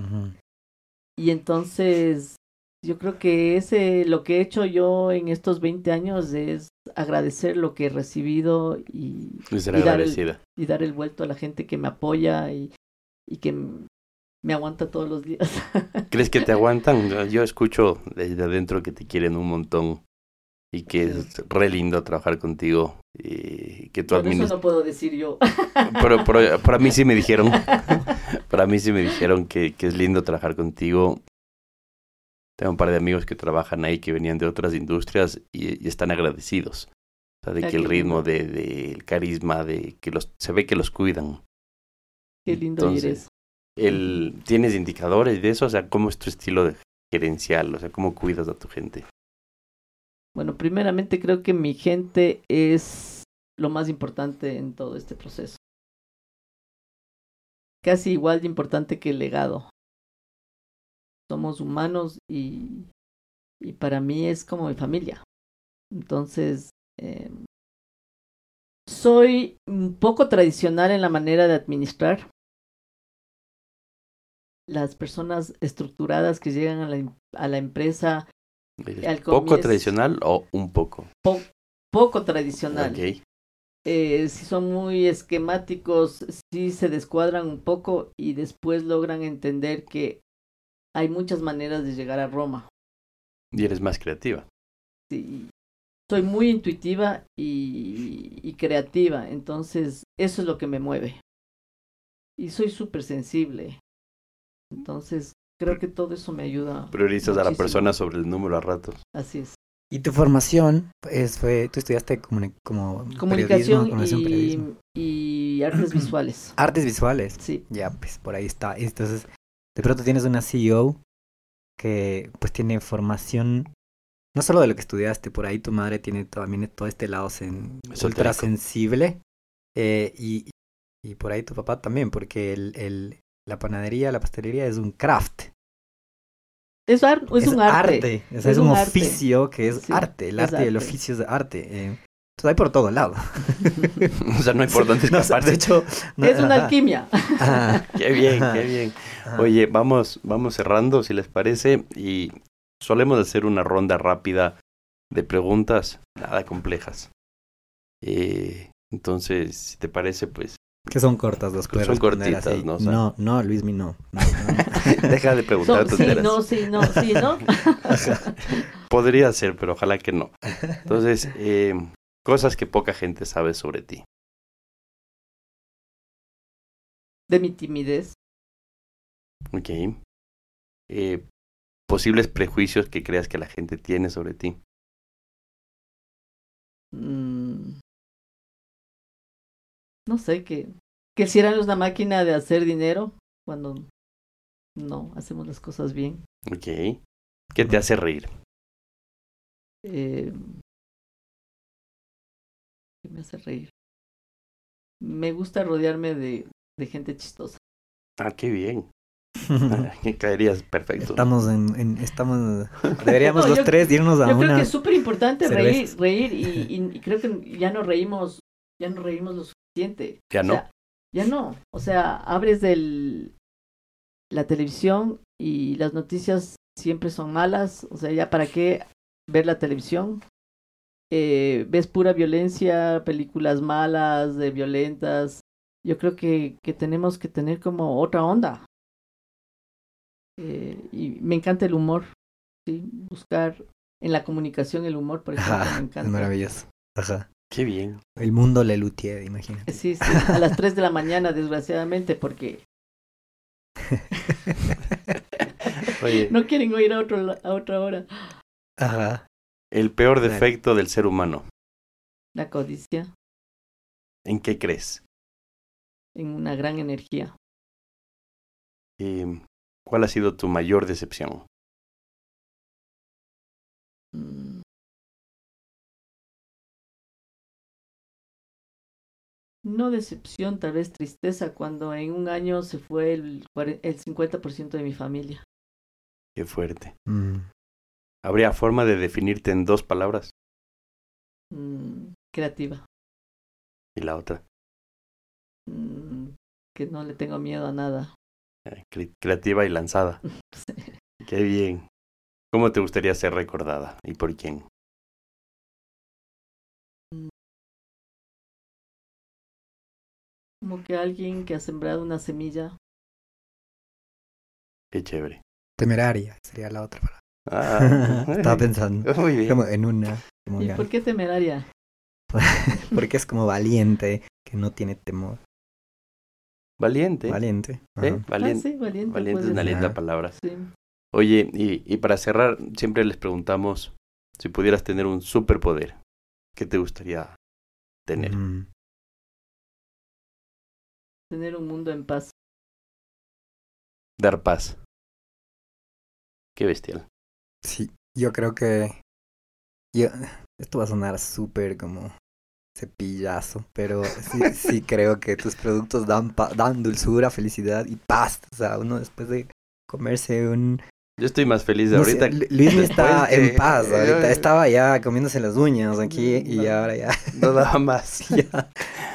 Y entonces yo creo que ese lo que he hecho yo en estos 20 años es agradecer lo que he recibido y, Y ser y dar el- y dar el vuelto a la gente que me apoya y, y que me aguanta todos los días. [LAUGHS] ¿Crees que te aguantan? Yo escucho desde adentro que te quieren un montón y que es re lindo trabajar contigo y que tú Bueno, eso no puedo decir yo. [LAUGHS] Pero, pero para mí sí me dijeron, [LAUGHS] para mí sí me dijeron que, que es lindo trabajar contigo. Tengo un par de amigos que trabajan ahí que venían de otras industrias y, y están agradecidos. O sea, de que el ritmo, lindo. de, de el carisma, de que los, se ve que los cuidan. Qué lindo Entonces, eres. El, ¿Tienes indicadores de eso? O sea, ¿cómo es tu estilo de gerencial? O sea, ¿cómo cuidas a tu gente? Bueno, primeramente creo que mi gente es lo más importante en todo este proceso. Casi igual de importante que el legado. Somos humanos y, y para mí es como mi familia. Entonces, eh, soy un poco tradicional en la manera de administrar. Las personas estructuradas que llegan a la, em- a la empresa, ¿Eres Al ¿Poco tradicional o un poco? po- poco tradicional. Ok. eh, si son muy esquemáticos, sí se descuadran un poco y después logran entender que hay muchas maneras de llegar a Roma. Y eres más creativa. Sí, soy muy intuitiva y, y creativa, entonces eso es lo que me mueve. Y soy súper sensible. Entonces creo que todo eso me ayuda. Priorizas a la persona sobre el número a ratos. Así es. Y tu formación es, fue, tú estudiaste comuni- como Comunicación, periodismo. y, y artes visuales. artes visuales. Sí. Ya, pues por ahí está. Entonces, de pronto tienes una CEO que pues tiene formación, no solo de lo que estudiaste, por ahí tu madre tiene también todo este lado sen- ultra sensible. eh, y, y por ahí tu papá también, porque el, el, la panadería, la pastelería es un craft. Es, ar- es un arte. o sea, Es es, un, un arte. oficio que es Sí, arte. El es arte y el oficio es arte. eh. Entonces hay por todo lado. [LAUGHS] o sea, no hay por dónde No, o sea, escaparse. de hecho, no- es una alquimia. [LAUGHS] Qué bien, qué bien. ajá. Oye, vamos, vamos cerrando, si les parece, y solemos hacer una ronda rápida de preguntas, nada complejas. Eh, entonces, si te parece, pues, Que son cortas las puedes Son cortitas, así. ¿no? O sea- No, no, Luismi, no. No, no. [LAUGHS] deja de preguntar Son- sí, no, sí, no, sí, no. Podría ser, pero ojalá que no. Entonces, eh, cosas que poca gente sabe sobre ti. De mi timidez. Ok. Eh, posibles prejuicios que creas que la gente tiene sobre ti. Mm, no sé, que, que si eran una máquina de hacer dinero cuando no hacemos las cosas bien. Ok. ¿Qué te hace reír? Eh, ¿Qué me hace reír? Me gusta rodearme de, de gente chistosa. Ah, qué bien. [LAUGHS] Que caerías perfecto. estamos en, en- estamos [LAUGHS] deberíamos No, los yo- tres irnos a Yo creo una que es súper importante reír, reír y, [LAUGHS] y- y creo que ya no reímos, ya no reímos lo suficiente. Ya O no. sea, ya no. O sea, abres del, la televisión y las noticias siempre son malas. O sea, ya para qué ver la televisión. Eh, ves pura violencia, películas malas, de violentas. Yo creo que, que tenemos que tener como otra onda. Eh, y me encanta el humor. Sí, buscar en la comunicación el humor, por ejemplo, Ajá, me es encanta. maravilloso. Ajá. Qué bien. El mundo Lelutier, imagínate. Sí, sí, a las 3 de la mañana, desgraciadamente, porque Oye, [LAUGHS] no quieren oír a, otro, a otra hora. Ajá. El peor defecto del ser humano. La codicia ¿En qué crees? en una gran energía. ¿Y cuál ha sido tu mayor decepción? Mm. No decepción, tal vez tristeza, cuando en un año se fue el, el 50% de mi familia. Qué fuerte. Mm. ¿Habría forma de definirte en dos palabras? Mm, creativa. Y la otra, Mm, que no le tengo miedo a nada. cre- creativa y lanzada. [LAUGHS] Qué bien. ¿Cómo te gustaría ser recordada y por quién? Como que alguien que ha sembrado una semilla. Qué chévere. Temeraria sería la otra palabra. Ah, [LAUGHS] Estaba pensando. Muy bien. Como en una. como ¿Y por qué temeraria? [LAUGHS] Porque es como valiente, que no tiene temor. Valiente. Valiente. ¿eh? Valiente. Ah, sí, valiente. Valiente es una linda Ah. palabra. Sí. Oye, y, y para cerrar, siempre les preguntamos si pudieras tener un superpoder, ¿qué te gustaría tener? Mm. Tener un mundo en paz. Dar paz. Qué bestial. Sí, yo creo que. Yo, esto va a sonar súper como cepillazo, pero sí, sí [LAUGHS] creo que tus productos dan, pa- dan dulzura, felicidad y paz. O sea, uno después de comerse un. Yo estoy más feliz de no sé, ahorita. Lu- Luis no está de- en paz. [LAUGHS] Ahorita estaba ya comiéndose las uñas aquí y No. ahora ya. No daba [LAUGHS] más. ya.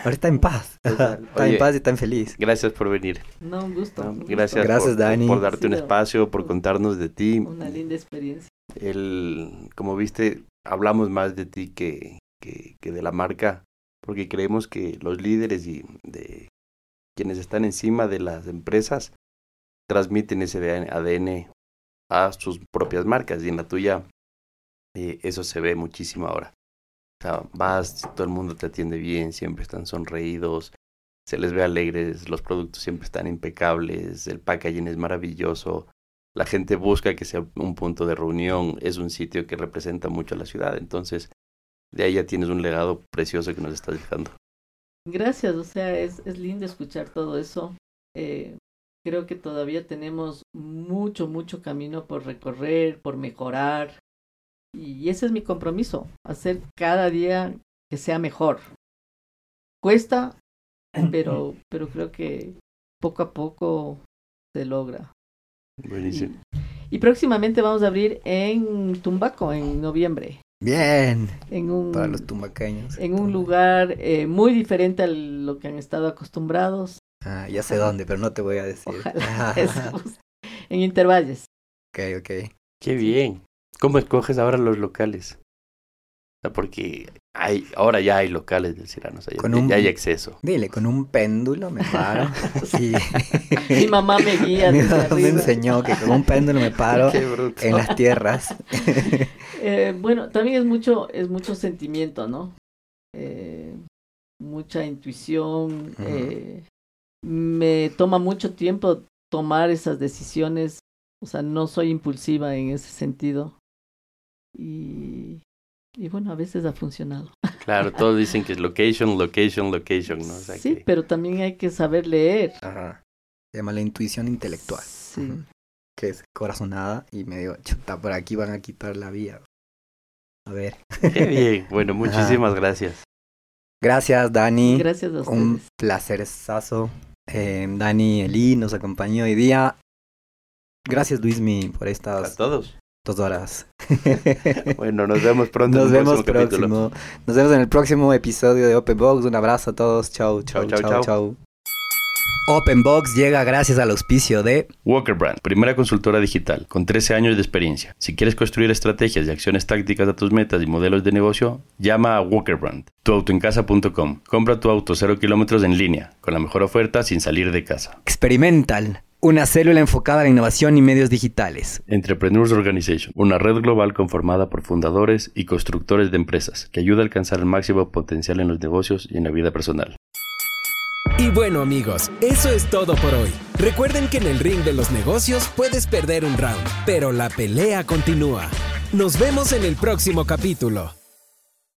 Ahorita en paz. Está Oye, en paz y está en feliz. Gracias por venir. No, un gusto. ¿no? un gusto. Gracias, Gracias, por, Dani. por darte un espacio, por contarnos de ti. Una linda experiencia. El, como viste, hablamos más de ti que, que, que de la marca, porque creemos que los líderes y de quienes están encima de las empresas transmiten ese ADN a sus propias marcas y en la tuya eh, eso se ve muchísimo ahora. O sea, vas, todo el mundo te atiende bien, siempre están sonreídos, se les ve alegres, los productos siempre están impecables, el packaging es maravilloso, la gente busca que sea un punto de reunión, es un sitio que representa mucho a la ciudad, entonces de ahí ya tienes un legado precioso que nos estás dejando. Gracias, o sea, es, es lindo escuchar todo eso. Eh, creo que todavía tenemos mucho, mucho camino por recorrer, por mejorar. Y ese es mi compromiso, hacer cada día que sea mejor. Cuesta, pero, pero creo que poco a poco se logra. Buenísimo. Y próximamente vamos a abrir en Tumbaco, en noviembre, Bien. en un, Para los tumbaqueños. en un lugar eh, muy diferente a lo que han estado acostumbrados. Ah, ya sé dónde, pero no te voy a decir. Ojalá. [LAUGHS] en Intervalles. ok, ok. Qué bien. ¿Cómo escoges ahora los locales? O sea, porque hay, ahora ya hay locales del Cirano, o sea, ya, Con un- ya hay acceso. Dile, con un péndulo me paro. [LAUGHS] [LAUGHS] y... Mi mamá me guía Mi mamá me enseñó que con un péndulo me paro Qué bruto. en las tierras. Eh, bueno, también es mucho, es mucho sentimiento, ¿no? Eh, mucha intuición. Eh, me toma mucho tiempo tomar esas decisiones. O sea, no soy impulsiva en ese sentido. Y, y bueno, a veces ha funcionado. Claro, todos dicen que es location, location, location, ¿no? O sea, sí, que- pero también hay que saber leer. Ajá. Se llama la intuición intelectual. Sí. Que es corazonada y me digo, chuta, por aquí van a quitar la vía. A ver. Qué bien. [LAUGHS] Bueno, muchísimas gracias. Gracias, Dani. Gracias a ustedes. Un placerezazo. Eh, Dani Eli nos acompañó hoy día. Gracias, Luismi, por A estas todos. dos horas. [LAUGHS] Bueno, nos vemos pronto. Nos en el vemos próximo capítulo. Nos vemos en el próximo episodio de Open Box. Un abrazo a todos. Chau, chau, chau, chau. Open Box llega gracias al auspicio de Walker Brand, primera consultora digital con 13 años de experiencia. Si quieres construir estrategias y acciones tácticas a tus metas y modelos de negocio, llama a Walker Brand. Tuautoencasa.com. Compra tu auto 0 kilómetros en línea, con la mejor oferta sin salir de casa. Experimental, una célula enfocada a la innovación y medios digitales. Entrepreneurs Organization, una red global conformada por fundadores y constructores de empresas que ayuda a alcanzar el máximo potencial en los negocios y en la vida personal. Y bueno amigos, eso es todo por hoy. Recuerden que en el ring de los negocios puedes perder un round, pero la pelea continúa. Nos vemos en el próximo capítulo.